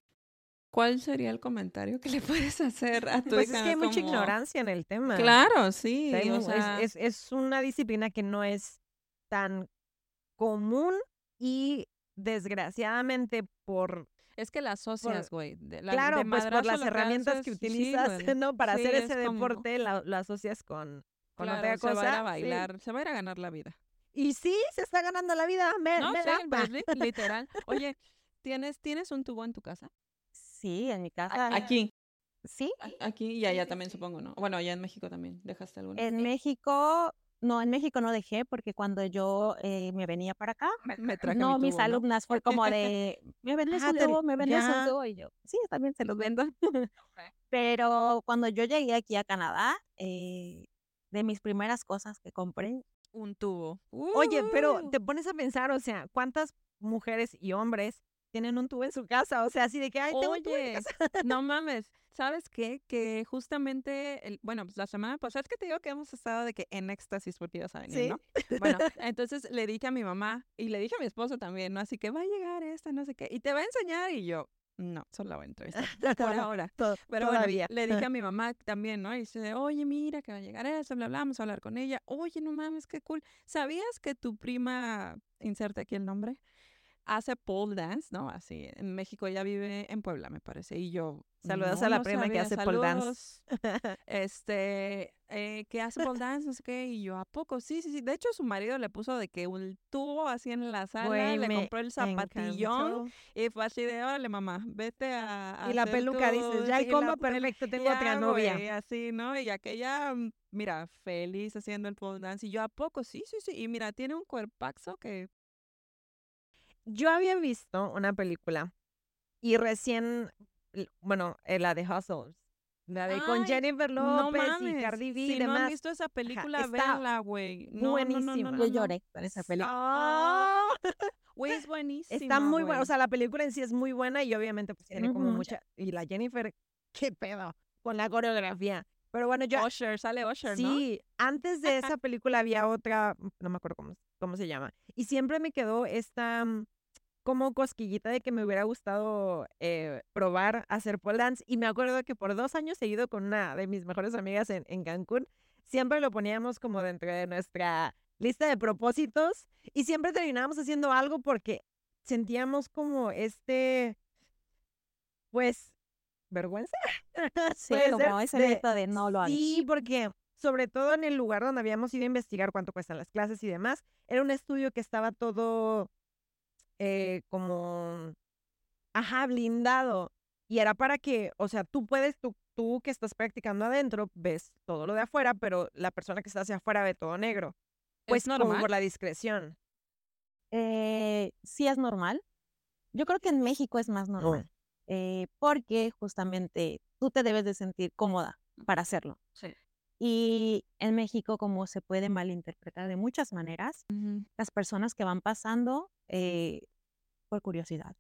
A: ¿cuál sería el comentario que le puedes hacer a tu
B: pues es que hay mucha ignorancia en el tema.
A: Claro, sí.
B: es, una disciplina que no es tan común y desgraciadamente por...
A: Es que la asocias, güey.
B: Claro, pues por las herramientas que utilizas, ¿no? Para hacer ese deporte, la, lo asocias con, con otra cosa.
A: Se va a ir a bailar, se va a ir a ganar la vida.
B: Y sí, se está ganando la vida. Me,
A: no, literal. Oye, ¿tienes, ¿tienes un tubo en tu casa?
C: Sí, en mi casa.
A: Aquí.
C: Sí.
A: Aquí y allá también supongo, ¿no? Bueno, allá en México también. ¿Dejaste alguno?
C: En México, no, en México no dejé porque cuando yo eh, me venía para acá,
A: me, traje
C: no,
A: mi
C: mis alumnas fue como de, me vendes un tubo, me vendes un tubo y yo, sí, también se los vendo. Pero cuando yo llegué aquí a Canadá, eh, de mis primeras cosas que compré
A: un tubo.
B: Oye, pero te pones a pensar, o sea, ¿cuántas mujeres y hombres tienen un tubo en su casa? O sea, así de que, ay, tengo un tubo en casa.
A: no mames. ¿Sabes qué? Que justamente, el, bueno, pues la semana pasada, es que te digo que hemos estado de que en éxtasis porque ibas a venir, ¿no? Bueno, entonces le dije a mi mamá y le dije a mi esposo también, ¿no? Así que va a llegar esta, no sé qué, y te va a enseñar y yo, no, solo la voy a entrevistar. Por ahora. Pero todavía. le dije a mi mamá también, ¿no? Y dice, oye, mira que va a llegar eso, bla, bla, vamos a hablar con ella. Oye, no mames, qué cool. ¿Sabías que tu prima, inserte aquí el nombre, hace pole dance, ¿no? Así, en México ella vive en Puebla, me parece. Y yo,
B: saludos a la prima que hace pole dance.
A: este, eh, que hace pole dance, no sé qué. Y yo, ¿a poco? Sí, sí, sí. De hecho, su marido le puso de que un tubo así en la sala, le compró el zapatillón. Y fue así de, órale, mamá, vete a.
B: y la peluca, dices, ya el combo perfecto, tengo otra novia.
A: Y así, ¿no? Y aquella, mm, mira, feliz haciendo el pole dance. Y yo, ¿a poco? Sí, sí, sí. Y mira, tiene un cuerpazo que
B: yo había visto una película y recién, bueno, eh, la de Hustles. La de con Jennifer López y Cardi B
A: y
B: demás.
A: no han visto esa película, véanla, güey.
C: No, buenísima.
A: No,
C: Yo lloré con esa película.
A: Ah. Güey, es buenísima.
B: Está muy buena. O sea, la película en sí es muy buena y obviamente pues tiene como mucha... Y la Jennifer, qué pedo con la coreografía. Pero bueno, yo...
A: Usher, sale Usher,
B: ¿no? Sí, antes de esa película había otra, no me acuerdo cómo ¿cómo se llama? Y siempre me quedó esta mm, como cosquillita de que me hubiera gustado eh, probar hacer pole dance. Y me acuerdo que por dos años seguido con una de mis mejores amigas en, en Cancún, siempre lo poníamos como dentro de nuestra lista de propósitos y siempre terminábamos haciendo algo porque sentíamos como este, pues, vergüenza.
C: Sí, como esa de, de no lo hagas.
B: Sí, porque sobre todo en el lugar donde habíamos ido a investigar cuánto cuestan las clases y demás, era un estudio que estaba todo eh, como, ajá, blindado. Y era para que, o sea, tú puedes, tú, tú que estás practicando adentro, ves todo lo de afuera, pero la persona que está hacia afuera ve todo negro. Pues no por la discreción.
C: Eh, sí es normal. Yo creo que en México es más normal. Eh, porque justamente tú te debes de sentir cómoda para hacerlo. Sí. Y en México, como se puede malinterpretar de muchas maneras, las personas que van pasando eh, por curiosidad,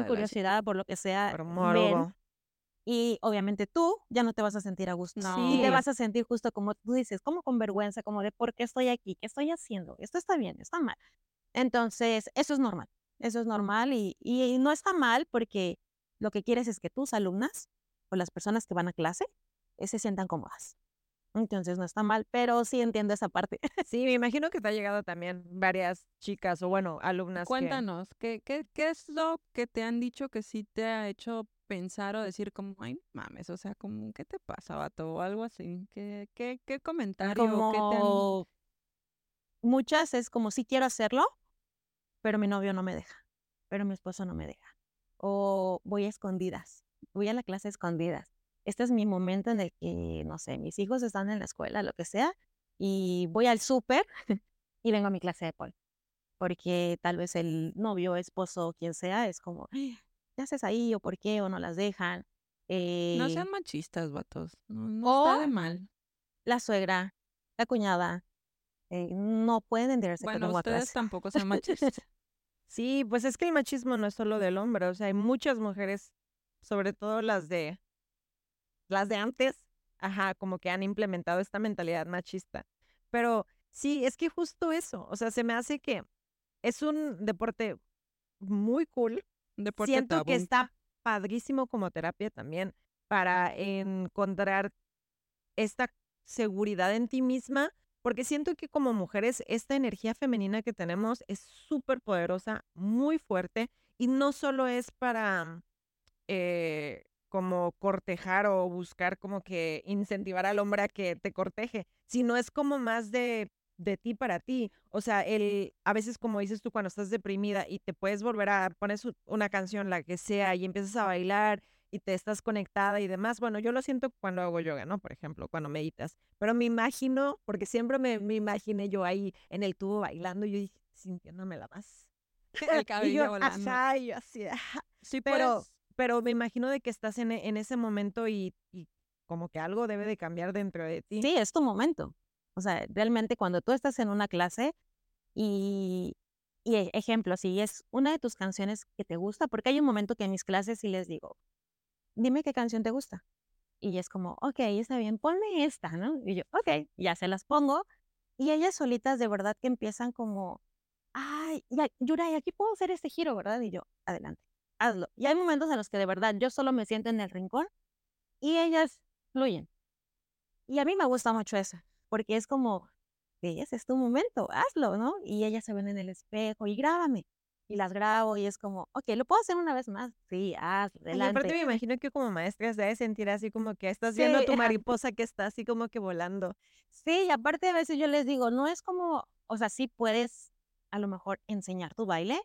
C: por curiosidad, por lo que sea, ven, y obviamente tú ya no te vas a sentir a gusto. Y te vas a sentir justo como tú dices, como con vergüenza, como de por qué estoy aquí, qué estoy haciendo, esto está bien, está mal. Entonces, eso es normal, eso es normal y, y no está mal porque lo que quieres es que tus alumnas o las personas que van a clase eh, se sientan cómodas. Entonces no está mal, pero sí entiendo esa parte.
B: Sí, me imagino que te ha llegado también varias chicas o bueno, alumnas.
A: Cuéntanos, ¿qué, qué, qué es lo que te han dicho que sí te ha hecho pensar o decir como, ay, mames, o sea, como, ¿qué te pasa, vato? O algo así. ¿Qué, qué, qué comentario?
C: Como... Muchas es como, sí quiero hacerlo, pero mi novio no me deja, pero mi esposo no me deja. O voy a escondidas, voy a la clase escondidas este es mi momento en el que, no sé, mis hijos están en la escuela, lo que sea, y voy al súper y vengo a mi clase de pol. Porque tal vez el novio, esposo, quien sea, es como, ¿qué haces ahí? ¿O por qué? ¿O no las dejan?
A: no sean eh machistas, vatos. No, está de mal.
C: La suegra, la cuñada, eh, no pueden entenderse
A: bueno, ustedes tampoco son machistas.
B: sí, pues es que el machismo no es solo del hombre, o sea, hay muchas mujeres, sobre todo las de las de antes, ajá, como que han implementado esta mentalidad machista. Pero sí, es que justo eso, o sea, se me hace que es un deporte muy cool. Deporte Siento que está padrísimo como terapia también para encontrar esta seguridad en ti misma, porque siento que como mujeres esta energía femenina que tenemos es súper poderosa, muy fuerte, y no solo es para eh, como cortejar o buscar como que incentivar al hombre a que te corteje, sino es como más de, de ti para ti. O sea, el, a veces como dices tú cuando estás deprimida y te puedes volver a poner una canción, la que sea, y empiezas a bailar y te estás conectada y demás. Bueno, yo lo siento cuando hago yoga, ¿no? Por ejemplo, cuando meditas. Pero me imagino, porque siempre me, me imaginé yo ahí en el tubo bailando, yo sintiéndome la más.
A: El cabello volando.
B: así. Sí, pero pero me imagino de que estás en, en ese momento y, y, como que algo debe de cambiar dentro de ti.
C: Sí, es tu momento. O sea, realmente cuando tú estás en una clase y, y e, ejemplo, si es una de tus canciones que te gusta, porque hay un momento que en mis clases sí les digo, dime qué canción te gusta. Y es como, ok, está bien, ponme esta, ¿no? Y yo, ok, ya se las pongo. Y ellas solitas de verdad que empiezan como, ay, ya, Yuray, aquí puedo hacer este giro, ¿verdad? Y yo, adelante hazlo. Y hay momentos en los que de verdad yo solo me siento en el rincón y ellas fluyen. Y a mí me gusta mucho eso, porque es como, ese es tu momento, hazlo, ¿no? Y ellas se ven en el espejo y grábame. Y las grabo y es como, ok, ¿lo puedo hacer una vez más? Sí, hazlo, adelante. Y
B: aparte me imagino que como maestra se debe sentir así como que estás viendo a tu mariposa que está así como que volando.
C: Sí, y aparte a veces yo les digo, no es como, o sea, sí puedes a lo mejor enseñar tu baile,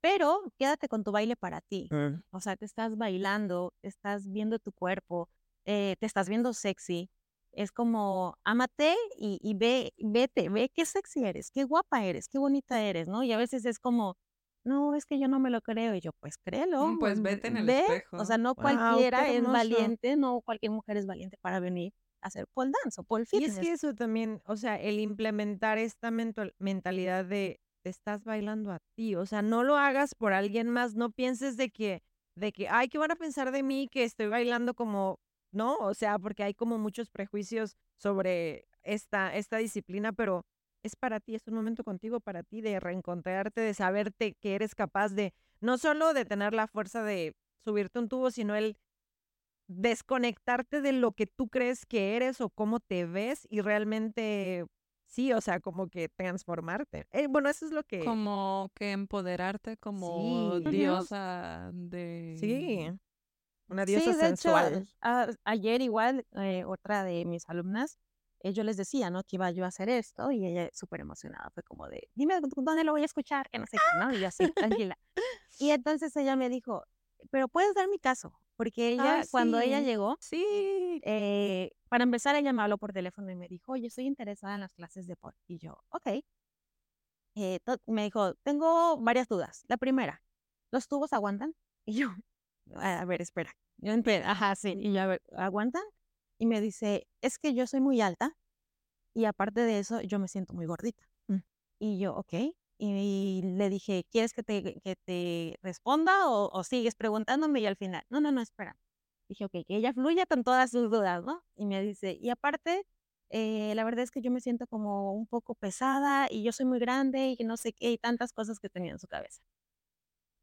C: pero quédate con tu baile para ti. Mm. O sea, te estás bailando, estás viendo tu cuerpo, eh, te estás viendo sexy. Es como, ámate y, ve, vete, ve qué sexy eres, qué guapa eres, qué bonita eres, ¿no? Y a veces es como, no, es que yo no me lo creo. Y yo, pues créelo.
A: Mm, pues vete en el espejo.
C: O sea, no cualquiera es valiente, no cualquier mujer es valiente para venir a hacer pole dance o pole fitness.
B: Y es que eso también, o sea, el implementar esta mentalidad de estás bailando a ti. O sea, no lo hagas por alguien más. No pienses de que, de que, ay, ¿qué van a pensar de mí que estoy bailando como, no? O sea, porque hay como muchos prejuicios sobre esta, esta disciplina, pero
A: es para ti, es un momento contigo para ti de reencontrarte, de saberte que eres capaz de, no solo de tener la fuerza de subirte un tubo, sino el desconectarte de lo que tú crees que eres o cómo te ves y realmente sí, o sea, como que transformarte. Eh, bueno, eso es lo que...
B: Como que empoderarte como diosa de...
A: Sí, una diosa sensual.
C: ayer igual, eh, otra de mis alumnas, eh, yo les decía, ¿no? Que iba yo a hacer esto y ella súper emocionada, fue como de, dime dónde lo voy a escuchar, que no sé qué, ¿no? Y yo así, tranquila. Y entonces ella me dijo, pero puedes dar mi caso, porque ella, cuando ella llegó,
A: sí.
C: Eh, para empezar, ella me habló por teléfono y me dijo, oye, estoy interesada en las clases de pop. Y yo, ok. Eh, me dijo, tengo varias dudas. La primera, ¿los tubos aguantan? Y yo, a ver, espera. Yo ajá, sí. Y yo, a ver, ¿aguantan? Y me dice, es que yo soy muy alta y aparte de eso, yo me siento muy gordita. Mm. Y yo, ok. Y, le dije, ¿quieres que te, que te responda o, sigues preguntándome? Y al final, no, no, no, espera. Dije, ok, que ella fluya con todas sus dudas, ¿no? Y me dice, y aparte, eh, la verdad es que yo me siento como un poco pesada y yo soy muy grande y no sé qué, y tantas cosas que tenía en su cabeza.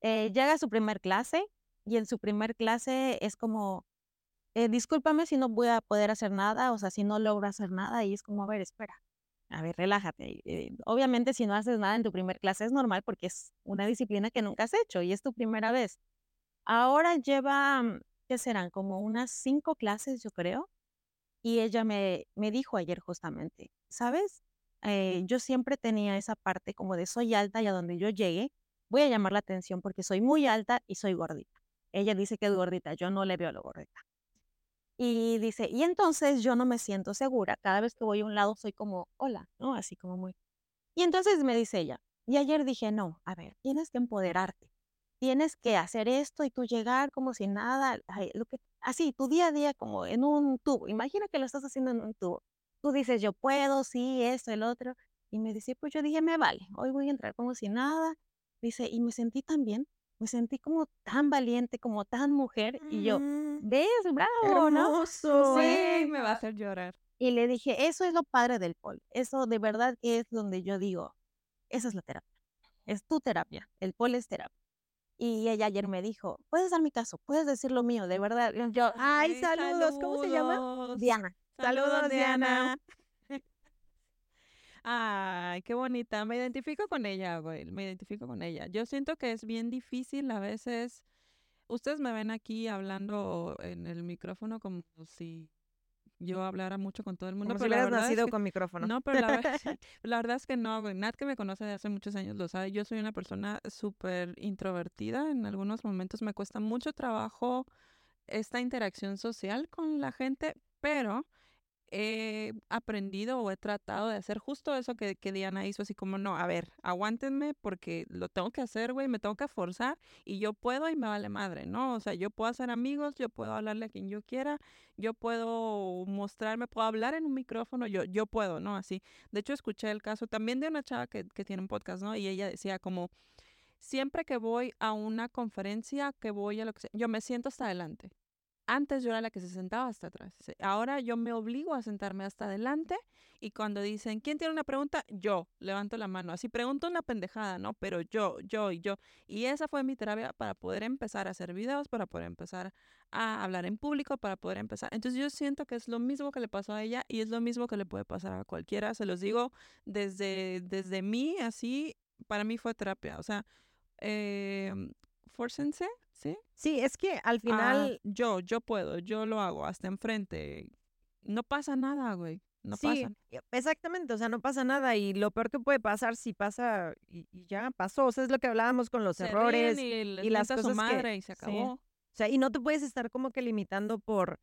C: Eh, llega a su primer clase y en su primer clase es como, eh, discúlpame si no voy a poder hacer nada, o sea, si no logro hacer nada, y es como, a ver, espera, a ver, relájate. Eh, obviamente, si no haces nada en tu primer clase es normal porque es una disciplina que nunca has hecho y es tu primera vez. Ahora lleva, mm, ¿qué serán? Como unas cinco clases, yo creo. Y ella me, me dijo ayer justamente, ¿sabes? Eh, yo siempre tenía esa parte como de soy alta y a donde yo llegue voy a llamar la atención porque soy muy alta y soy gordita. Ella dice que es gordita, yo no le veo lo gordita. Y dice, y entonces yo no me siento segura. Cada vez que voy a un lado soy como, hola, ¿no? Así como muy. Y entonces me dice ella, y ayer dije, no, a ver, tienes que empoderarte. Tienes que hacer esto y tú llegar como si nada, lo que, así, tu día a día como en un tubo. Imagina que lo estás haciendo en un tubo. Tú dices, yo puedo, sí, esto, el otro. Y me dice, pues yo dije, me vale, hoy voy a entrar como si nada. Dice, y me sentí tan bien me sentí como tan valiente, como tan mujer. Y yo, ¿ves? Bravo,
A: Hermoso, Sí, me va a hacer llorar.
C: Y le dije, eso es lo padre del pol. Eso de verdad es donde yo digo, esa es la terapia. Es tu terapia. El pol es terapia. Y ella ayer me dijo, puedes dar mi caso, puedes decir lo mío, de verdad. Yo, ay, saludos. ¿Cómo se llama? Diana.
A: Saludos, Diana. Ay, qué bonita. Me identifico con ella, güey. Me identifico con ella. Yo siento que es bien difícil a veces. Ustedes me ven aquí hablando en el micrófono como si yo hablara mucho con todo el mundo.
C: Como pero si hubieras nacido con micrófono.
A: No, pero la, verdad es que no, güey. Nat que me conoce de hace muchos años lo sabe. Yo soy una persona súper introvertida. En algunos momentos me cuesta mucho trabajo esta interacción social con la gente, pero he aprendido o he tratado de hacer justo eso que, que, Diana hizo, así como, no, a ver, aguántenme porque lo tengo que hacer, güey, me tengo que forzar y yo puedo y me vale madre, ¿no? O sea, yo puedo hacer amigos, yo puedo hablarle a quien yo quiera, yo puedo mostrarme, puedo hablar en un micrófono, yo, yo puedo, ¿no? Así. De hecho, escuché el caso también de una chava que, que tiene un podcast, ¿no? Y ella decía como, siempre que voy a una conferencia, que voy a lo que sea, yo me siento hasta adelante. Antes yo era la que se sentaba hasta atrás. Ahora yo me obligo a sentarme hasta adelante y cuando dicen, ¿quién tiene una pregunta? Yo levanto la mano. Así pregunto una pendejada, ¿no? Pero yo, yo y yo. Y esa fue mi terapia para poder empezar a hacer videos, para poder empezar a hablar en público, para poder empezar. Entonces yo siento que es lo mismo que le pasó a ella y es lo mismo que le puede pasar a cualquiera. Se los digo desde, desde mí, así, para mí fue terapia. O sea, eh, ¿sí?
C: Sí, es que al ah, final...
A: yo, yo puedo, yo lo hago, hasta enfrente. No pasa nada, güey. No sí,
C: exactamente, o sea, no pasa nada y lo peor que puede pasar si pasa y, ya pasó, o sea, es lo que hablábamos con los errores y, las cosas madre
A: y se acabó.
C: O sea, y no te puedes estar como que limitando por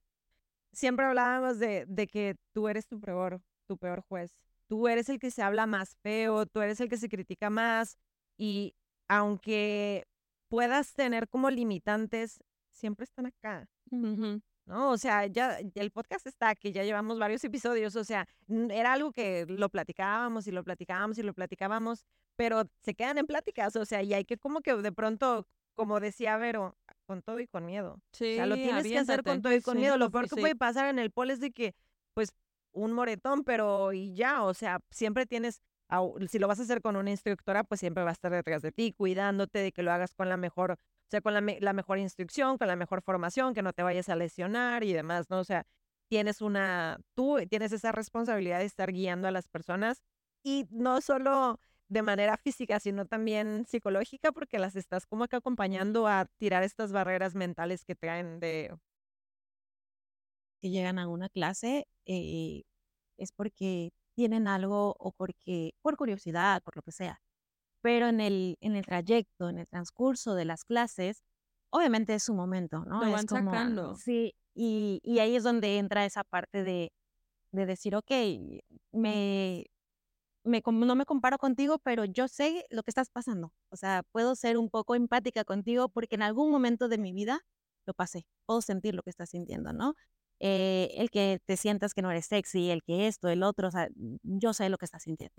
C: siempre hablábamos de, de que tú eres tu peor tu peor juez. Tú eres el que se habla más feo, tú eres el que se critica más y aunque puedas tener como limitantes, siempre están acá. ¿No? O sea, ya el podcast está aquí, ya llevamos varios episodios, o sea, era algo que lo platicábamos y lo platicábamos y lo platicábamos, pero se quedan en pláticas, o sea, y hay que como que de pronto, como decía Vero, con todo y con miedo. Sí, o sea, lo tienes que hacer con todo y con miedo. Lo peor que puede pasar en el pol es de que, pues, un moretón, pero y ya, o sea, siempre tienes
B: si lo vas a hacer con una instructora, pues siempre va a estar detrás de ti, cuidándote de que lo hagas con la mejor, o sea, con la, la mejor instrucción, con la mejor formación, que no te vayas a lesionar y demás, ¿no? O sea, tienes una, tú tienes esa responsabilidad de estar guiando a las personas y no solo de manera física, sino también psicológica, porque las estás como que acompañando a tirar estas barreras mentales que traen de...
C: Que llegan a una clase eh, es porque tienen algo o porque, por curiosidad, por lo que sea. Pero en el, en el trayecto, en el transcurso de las clases, obviamente es su momento, ¿no?
A: Lo van sacando.
C: Sí, y, y, ahí es donde entra esa parte de, de decir, ok, me, me, no me comparo contigo, pero yo sé lo que estás pasando. O sea, puedo ser un poco empática contigo porque en algún momento de mi vida lo pasé. Puedo sentir lo que estás sintiendo, ¿no? Eh, el que te sientas que no eres sexy, el que esto, el otro, o sea, yo sé lo que estás sintiendo.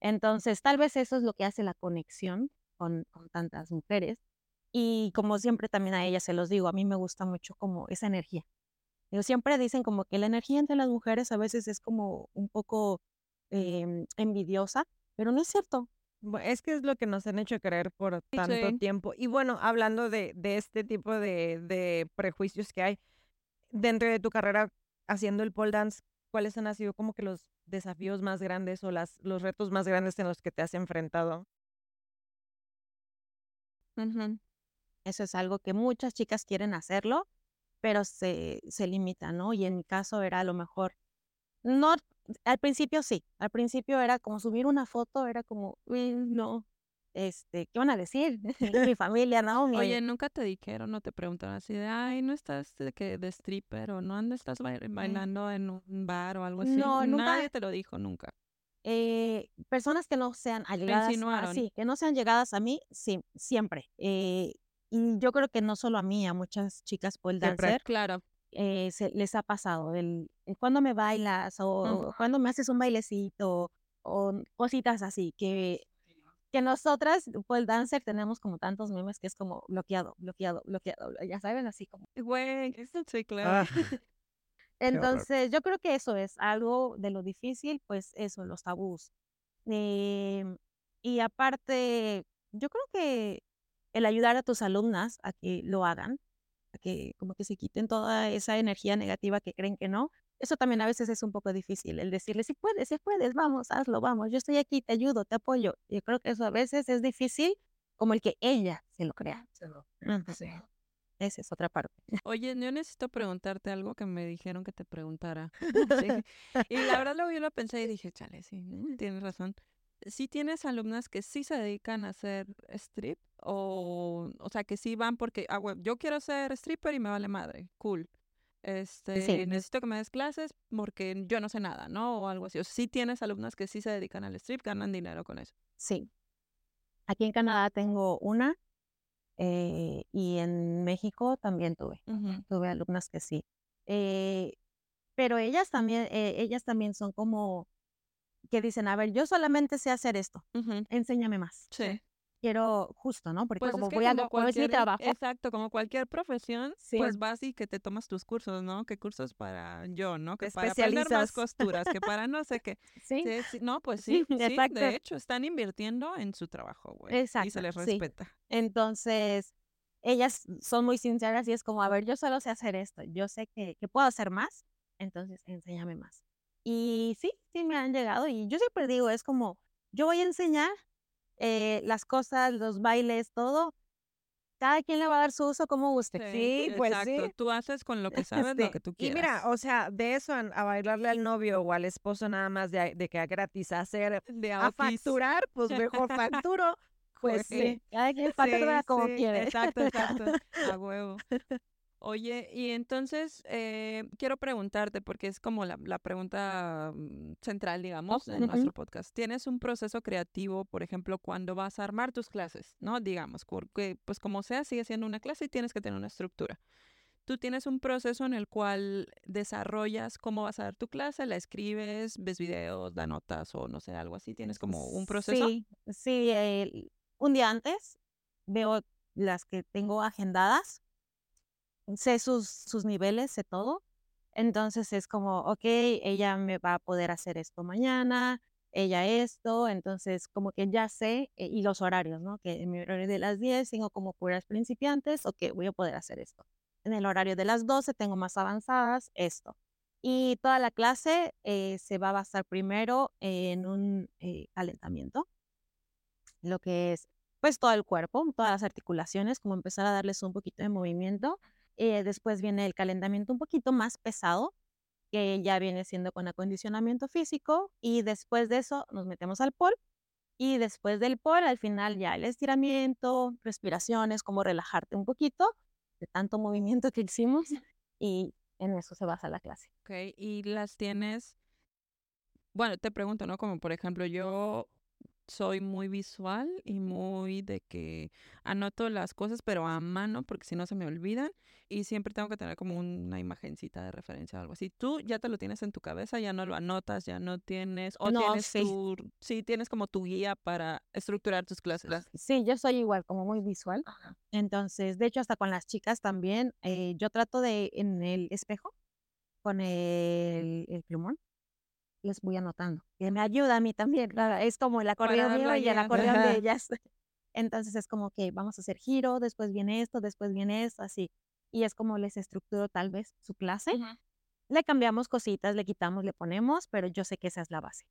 C: Entonces, tal vez eso es lo que hace la conexión con, con tantas mujeres. Y como siempre también a ellas se los digo, a mí me gusta mucho como esa energía. Ellos siempre dicen como que la energía entre las mujeres a veces es como un poco Em, envidiosa, pero no es cierto.
B: Es que es lo que nos han hecho creer por tanto tiempo. Y bueno, hablando de, de este tipo de, de, prejuicios que hay dentro de tu carrera haciendo el pole dance, ¿cuáles han sido como que los desafíos más grandes o las, los retos más grandes en los que te has enfrentado?
C: Eso es algo que muchas chicas quieren hacerlo, pero se, se limita, ¿no? Y en mi caso era a lo mejor no al principio sí, al principio era como subir una foto, era como, no, este, ¿qué van a decir? Mi familia, ¿no?
A: Oye, nunca te dijeron, no te preguntaron así de, ay, no estás de, que, de stripper o no estás bailando en un bar o algo así. No, nunca. Nadie te lo dijo nunca.
C: Eh, personas que no sean allegadas, a, sí, que no sean llegadas a mí, sí, siempre. Eh, y yo creo que no solo a mí, a muchas chicas pueden dancer.
A: Claro.
C: Eh, se, les ha pasado, el, cuando me bailas o cuando me haces un bailecito o cositas así, que, que nosotras, pues dancer, tenemos como tantos memes que es como bloqueado, bloqueado, bloqueado, ya saben, así como.
A: Güey, eso sí, claro. Ah,
C: Entonces, yo creo que eso es algo de lo difícil, pues eso, los tabús. Em, y aparte, yo creo que el ayudar a tus alumnas a que lo hagan, que como que se quiten toda esa energía negativa que creen que no. Eso también a veces es un poco difícil, el decirle, si puedes, si puedes, vamos, hazlo, vamos, yo estoy aquí, te ayudo, te apoyo. Yo creo que eso a veces es difícil, como el que ella se lo crea. Sí. Esa es otra parte.
A: Oye, yo necesito preguntarte algo que me dijeron que te preguntara. Y la verdad luego yo lo pensé y dije, chale, sí, tienes razón si tienes alumnas que sí se dedican a hacer strip o, o sea, que sí van porque, ah, yo quiero ser stripper y me vale madre, cool. Este, necesito que me des clases porque yo no sé nada, ¿no? O algo así. O sea, sí tienes alumnas que sí se dedican al strip, ganan dinero con eso.
C: Sí. Aquí en Canadá tengo una eh, y en México también tuve. Tuve alumnas que sí. Eh, pero ellas también, eh, ellas también son como que dicen, a ver, yo solamente sé hacer esto, enséñame más.
A: Sí.
C: Quiero justo, ¿no? Porque pues como voy a, como es mi trabajo.
A: Exacto, como cualquier profesión, pues vas y que te tomas tus cursos, ¿no? ¿Qué cursos para yo, ¿no? Que para aprender más costuras, que para no sé qué. Sí. No, pues sí, sí, exacto. de hecho, están invirtiendo en su trabajo, güey. Exacto. Y se les respeta.
C: Entonces, ellas son muy sinceras y es como, a ver, yo solo sé hacer esto, yo sé que, que puedo hacer más, entonces enséñame más. Y sí, sí me han llegado y yo siempre digo, es como, yo voy a enseñar eh, las cosas, los bailes, todo. Cada quien le va a dar su uso como guste.
A: Sí, pues sí. Tú haces con lo que sabes lo que tú quieras.
B: Y mira, o sea, de eso a, bailarle al novio o al esposo nada más de, de que a gratis hacer, de a facturar, pues mejor facturo. Pues sí.
C: Cada quien factura como quiere.
A: Exacto, exacto. A huevo. Oye, y entonces eh, quiero preguntarte, porque es como la, pregunta mm, central, digamos, en nuestro podcast. ¿Tienes un proceso creativo, por ejemplo, cuando vas a armar tus clases, ¿no? Digamos, porque pues como sea, sigue siendo una clase y tienes que tener una estructura. Tú tienes un proceso en el cual desarrollas cómo vas a dar tu clase, la escribes, ves videos, da notas o no sé, algo así. ¿Tienes como un proceso?
C: Sí, sí. un día antes veo las que tengo agendadas sé sus, niveles, sé todo. Entonces es como, ok, ella me va a poder hacer esto mañana, ella esto, entonces como que ya sé, eh, y los horarios, ¿no? Que en mi horario de las 10 tengo como puras principiantes, o que voy a poder hacer esto. En el horario de las 12 tengo más avanzadas, esto. Y toda la clase eh, se va a basar primero en un eh, calentamiento, lo que es pues todo el cuerpo, todas las articulaciones, como empezar a darles un poquito de movimiento. Después viene el calentamiento un poquito más pesado, que ya viene siendo con acondicionamiento físico y después de eso nos metemos al pol y después del pol al final ya el estiramiento, respiraciones, como relajarte un poquito de tanto movimiento que hicimos y en eso se basa la clase.
A: Ok, y las tienes, bueno, te pregunto, ¿no? Como por ejemplo yo soy muy visual y muy de que anoto las cosas, pero a mano, porque si no se me olvidan. Y siempre tengo que tener como una imagencita de referencia o algo así. Tú ya te lo tienes en tu cabeza, ya no lo anotas, ya no tienes. O tienes sí. tu. Sí, tienes como tu guía para estructurar tus clases.
C: Sí, yo soy igual, como muy visual. Entonces, de hecho, hasta con las chicas también, eh, yo trato de en el espejo, con el, el plumón, les voy anotando. Que me ayuda a mí también, es como el acordeón mío y el acordeón de ellas. Entonces es como que vamos a hacer giro, después viene esto, después viene esto, así. Y es como les estructuro tal vez su clase. Le cambiamos cositas, le quitamos, le ponemos, pero yo sé que esa es la base.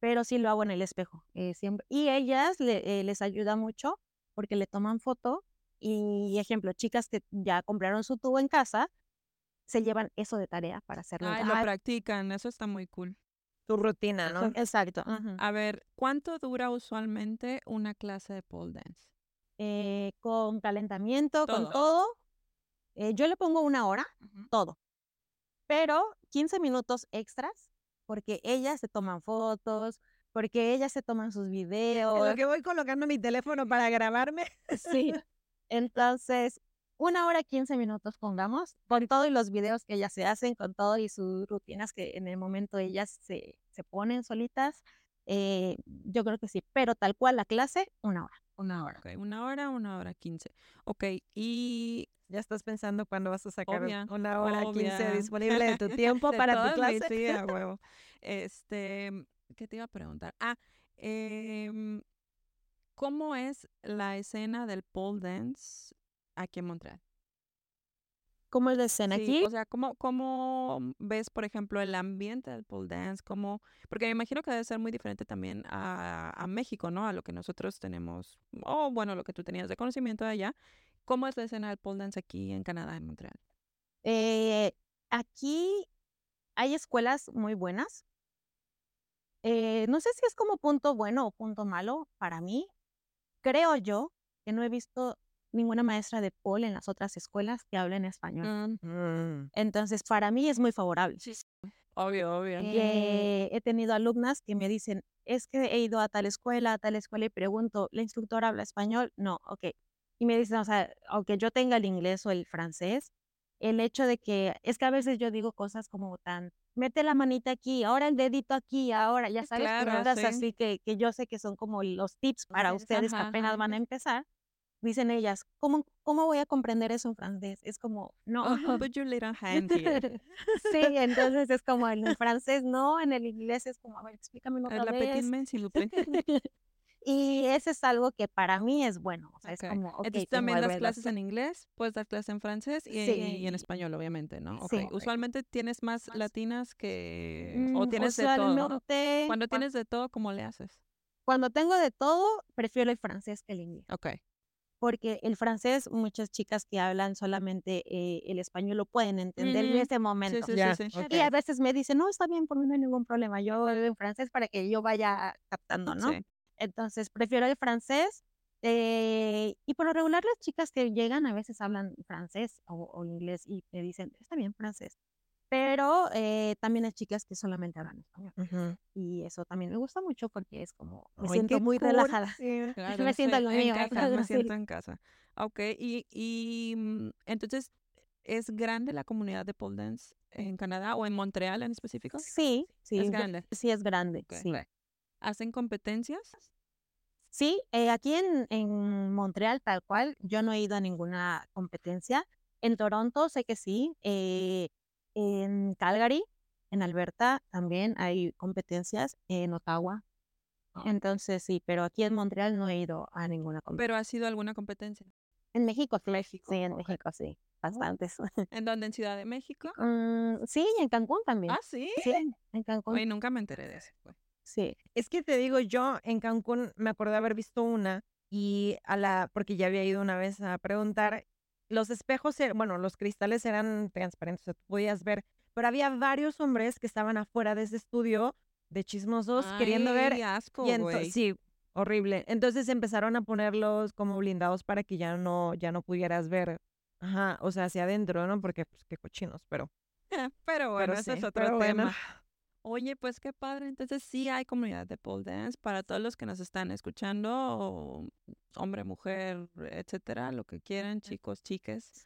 C: Pero sí lo hago en el espejo. Eh, siempre. Y ellas eh, les ayuda mucho porque le toman foto y, ejemplo, chicas que ya compraron su tubo en casa, se llevan eso de tarea para hacerlo.
A: Ah, lo practican, eso está muy cool
B: tu rutina, ¿no?
C: Exacto.
A: A ver, ¿cuánto dura usualmente una clase de pole dance?
C: Eh, con calentamiento, con todo. Eh, yo le pongo una hora, todo. Pero 15 minutos extras, porque ellas se toman fotos, porque ellas se toman sus videos.
B: lo que voy colocando mi teléfono para grabarme.
C: Sí. Entonces, una hora 15 minutos, pongamos, con todo y los videos que ellas se hacen, con todo y sus rutinas que en el momento ellas se, se ponen solitas. Eh, yo creo que sí, pero tal cual la clase, una hora.
A: Una hora. Okay, una hora, una hora quince. Ok, y
B: ya estás pensando cuándo vas a sacar una hora quince disponible de tu tiempo para tu clase.
A: Sí, a huevo. Este, ¿qué te iba a preguntar? Ah, eh, ¿cómo es la escena del pole dance aquí en Montreal.
C: ¿Cómo es la escena aquí?
A: O sea, ¿cómo, ¿cómo ves, por ejemplo, el ambiente del pole dance? ¿Cómo? Porque me imagino que debe ser muy diferente también a, a México, ¿no? A lo que nosotros tenemos, o bueno, lo que tú tenías de conocimiento de allá. ¿Cómo es la escena del pole dance aquí en Canadá, en Montreal?
C: Eh, aquí hay escuelas muy buenas. Eh, no sé si es como punto bueno o punto malo para mí. Creo yo que no he visto ninguna maestra de Paul en las otras escuelas que hablen español. Mm. Mm. Entonces, para mí es muy favorable.
A: Sí, Obvio, obvio.
C: Eh, he tenido alumnas que me dicen, es que he ido a tal escuela, a tal escuela y pregunto, ¿la instructora habla español? No, ok. Y me dicen, o sea, aunque yo tenga el inglés o el francés, el hecho de que, es que a veces yo digo cosas como tan, mete la manita aquí, ahora el dedito aquí, ahora, ya sabes, claro, así que, que yo sé que son como los tips para ustedes que apenas van a empezar dicen ellas, ¿cómo, ¿cómo voy a comprender eso en francés? Es como, no.
A: Oh, put your little hand here.
C: sí, entonces es como en el francés no, en el inglés es como, a ver, explícame otra vez. y eso es algo que para mí es bueno. O sea, es como, okay,
A: Entonces también das clases en inglés, puedes dar clases en francés y, y, en español, obviamente, ¿no? Okay. Usualmente tienes más latinas que... o mm, tienes de todo. Cuando tienes de todo, ¿cómo le haces?
C: Cuando tengo de todo, prefiero el francés que el inglés.
A: Ok
C: porque el francés, muchas chicas que hablan solamente eh, el español lo pueden entender en ese momento. Sí, sí, sí, y a veces me dicen, no, está bien, por mí no hay ningún problema, yo hablo en francés para que yo vaya captando, ¿no? Entonces, prefiero el francés. Eh, y por lo regular, las chicas que llegan a veces hablan francés o, o inglés y me dicen, está bien, francés pero eh, también hay chicas que solamente hablan español. Y eso también me gusta mucho porque es como, me siento muy relajada. me siento en
A: mío. Casa, me siento en casa. Ok, y, y mm, entonces, ¿es grande la comunidad de pole dance en Canadá o en Montreal en específico?
C: Sí, sí.
A: Es grande.
C: Sí, es grande, sí.
A: ¿Hacen competencias?
C: Sí, eh, aquí en, en Montreal tal cual, yo no he ido a ninguna competencia. En Toronto sé que sí. Eh, en Calgary, en Alberta, también hay competencias, en Ottawa Entonces sí, pero aquí en Montreal no he ido a ninguna
A: competencia. ¿Pero ha sido alguna competencia?
C: En México. México. Sí, en México, sí. Bastantes.
A: ¿En dónde? ¿En Ciudad de México?
C: Mm, sí, en Cancún también.
A: Ah, sí.
C: Sí, en Cancún.
A: Oye, nunca me enteré de eso. Pues.
C: Sí.
B: Es que te digo, yo en Cancún me acordé de haber visto una y a la, porque ya había ido una vez a preguntar, los espejos, er, bueno, los cristales eran transparentes, o sea, tú podías ver, pero había varios hombres que estaban afuera de ese estudio de chismosos queriendo ver.
A: Asco,
B: y sí, horrible. Entonces empezaron a ponerlos como blindados para que ya no, ya no pudieras ver, ajá, o sea, hacia adentro, ¿no? Porque, pues, qué cochinos, pero.
A: pero bueno, ese es otro tema. Oye, pues qué padre. Entonces sí hay comunidad de pole dance para todos los que nos están escuchando, hombre, mujer, etcétera, lo que quieran, chicos, chiques.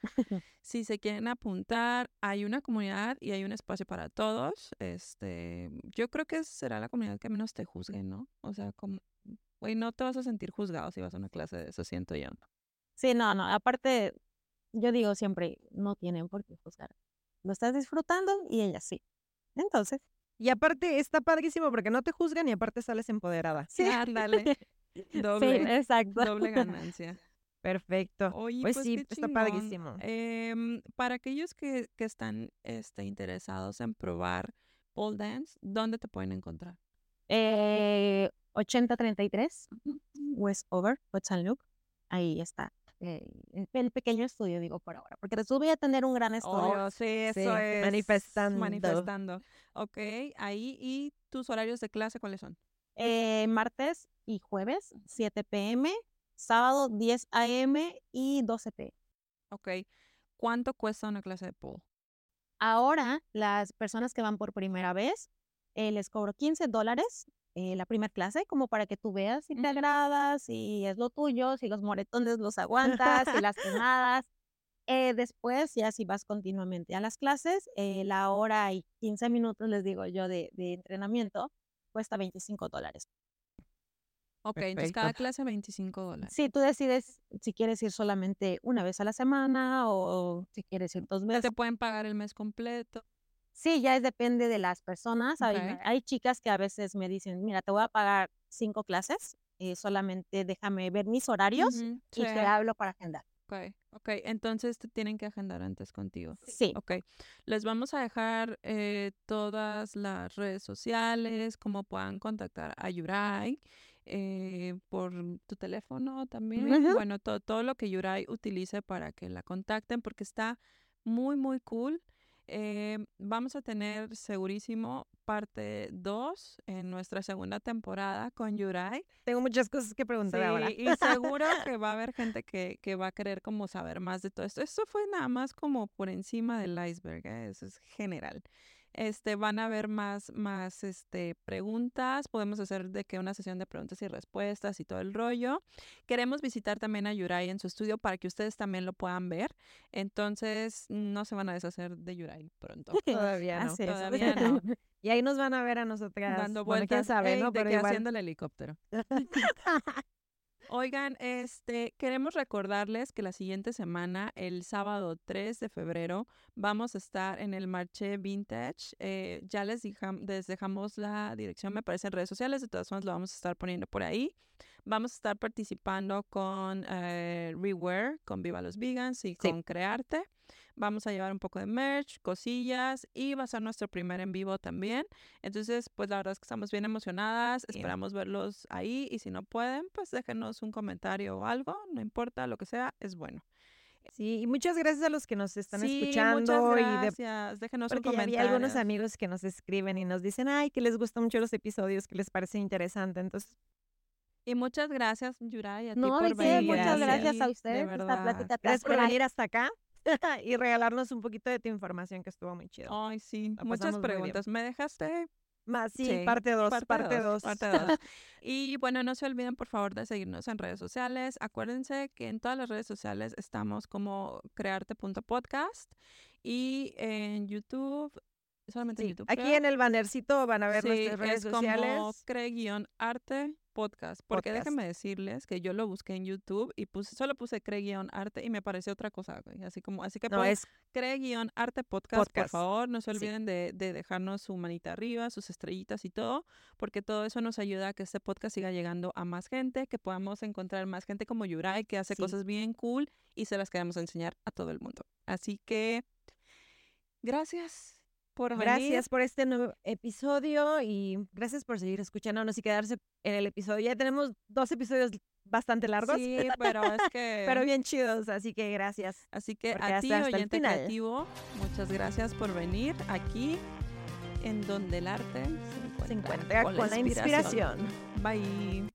A: si se quieren apuntar, hay una comunidad y hay un espacio para todos. Este, yo creo que será la comunidad que menos te juzgue, ¿no? O sea, como, güey, no te vas a sentir juzgado si vas a una clase de eso, siento yo.
C: Sí, no, no. Aparte, yo digo siempre, no tienen por qué juzgar. Lo estás disfrutando y ella sí. Entonces,
B: y aparte está padrísimo porque no te juzgan y aparte sales empoderada.
A: Sí, ándale. Doble, sí, exacto. Doble ganancia.
B: Perfecto. Oye, pues, pues sí, está padrísimo.
A: Em, para aquellos que, que están este, interesados en probar pole dance, ¿dónde te pueden encontrar?
C: Eh, 8033 West Over, San Luke. Ahí está eh, el pequeño estudio, digo por ahora, porque después voy a tener un gran estudio.
A: Oh, sí, eso es. Manifestando. Manifestando. Ok, ahí, ¿y tus horarios de clase cuáles son?
C: Eh, martes y jueves, 7 pm, sábado, 10 am y 12 pm.
A: Ok, ¿cuánto cuesta una clase de pool?
C: Ahora, las personas que van por primera vez, eh, les cobro 15 dólares eh, la primera clase, como para que tú veas si te agrada, si es lo tuyo, si los moretones los aguantas, si las quemadas. Eh, después, ya si vas continuamente a las clases, eh, la hora y 15 minutos, les digo yo, de, de entrenamiento, cuesta 25 dólares.
A: Ok, entonces cada clase 25 dólares.
C: Sí, tú decides si quieres ir solamente una vez a la semana o, si quieres ir dos veces.
A: Te pueden pagar el mes completo.
C: Sí, ya es depende de las personas. Hay, chicas que a veces me dicen, mira, te voy a pagar cinco clases, eh, solamente déjame ver mis horarios y te hablo para agendar.
A: Ok, ok, entonces te tienen que agendar antes contigo.
C: Sí.
A: Ok, les vamos a dejar eh, todas las redes sociales, cómo puedan contactar a Yurai. Eh, por tu teléfono también. Bueno, todo, todo lo que Yurai utilice para que la contacten porque está muy, muy cool. Eh, vamos a tener segurísimo parte 2 en nuestra segunda temporada con Yurai.
B: Tengo muchas cosas que preguntar ahora.
A: Y seguro que va a haber gente que, que, va a querer como saber más de todo esto. Esto fue nada más como por encima del iceberg, ¿eh? eso es general. Este, van a haber más, más este, preguntas. Podemos hacer de que una sesión de preguntas y respuestas y todo el rollo. Queremos visitar también a Yurai en su estudio para que ustedes también lo puedan ver. Entonces, no se van a deshacer de Yurai pronto.
B: Todavía no. Todavía no. Y ahí nos van a ver a nosotras.
A: Dando vueltas. sabe, ¿no? Pero haciendo el helicóptero. Oigan, este, queremos recordarles que la siguiente semana, el sábado 3 de febrero, vamos a estar en el Marché Vintage. Eh, ya les, dejamos la dirección, me parece, en redes sociales. De todas formas, lo vamos a estar poniendo por ahí. Vamos a estar participando con eh, Rewear, con Viva los Vegans y con Crearte. Vamos a llevar un poco de merch, cosillas y va a ser nuestro primer en vivo también. Entonces, pues la verdad es que estamos bien emocionadas. Esperamos verlos ahí y si no pueden, pues déjenos un comentario o algo. No importa, lo que sea, es bueno.
B: Sí, y muchas gracias a los que nos están escuchando.
A: Muchas gracias. Déjenos un comentario.
B: Hay algunos amigos que nos escriben y nos dicen, ay, que les gustan mucho los episodios, que les parece interesante. Entonces,
A: y muchas gracias, Yuray, a
C: ti
A: por
C: venir. muchas gracias a ustedes.
B: Gracias por venir hasta acá. y regalarnos un poquito de tu información que estuvo muy chido.
A: Ay, sí, muchas preguntas. ¿Me dejaste?
B: Más, sí, parte 2, parte 2.
A: Parte 2. y bueno, no se olviden por favor de seguirnos en redes sociales. Acuérdense que en todas las redes sociales estamos como crearte.podcast y en YouTube solamente en YouTube.
B: Aquí en el bannercito van a ver nuestras redes
A: es
B: sociales.
A: Como cree-arte podcast. Porque déjenme decirles que yo lo busqué en YouTube y puse, solo puse cree-arte y me pareció otra cosa, Así como, así que
B: no, es
A: cree-arte podcast, Por favor, no se olviden de, de, dejarnos su manita arriba, sus estrellitas y todo, porque todo eso nos ayuda a que este podcast siga llegando a más gente, que podamos encontrar más gente como Yurai que hace cosas bien cool y se las queremos enseñar a todo el mundo. Así que gracias por
B: Gracias por este nuevo episodio y gracias por seguir escuchándonos y quedarse en el episodio. Ya tenemos dos episodios bastante largos.
A: Sí, pero es que...
B: pero bien chidos, así que gracias.
A: Así que a ti, oyente creativo, muchas gracias por venir aquí en donde el arte
B: se encuentra, con, la inspiración.
A: Bye.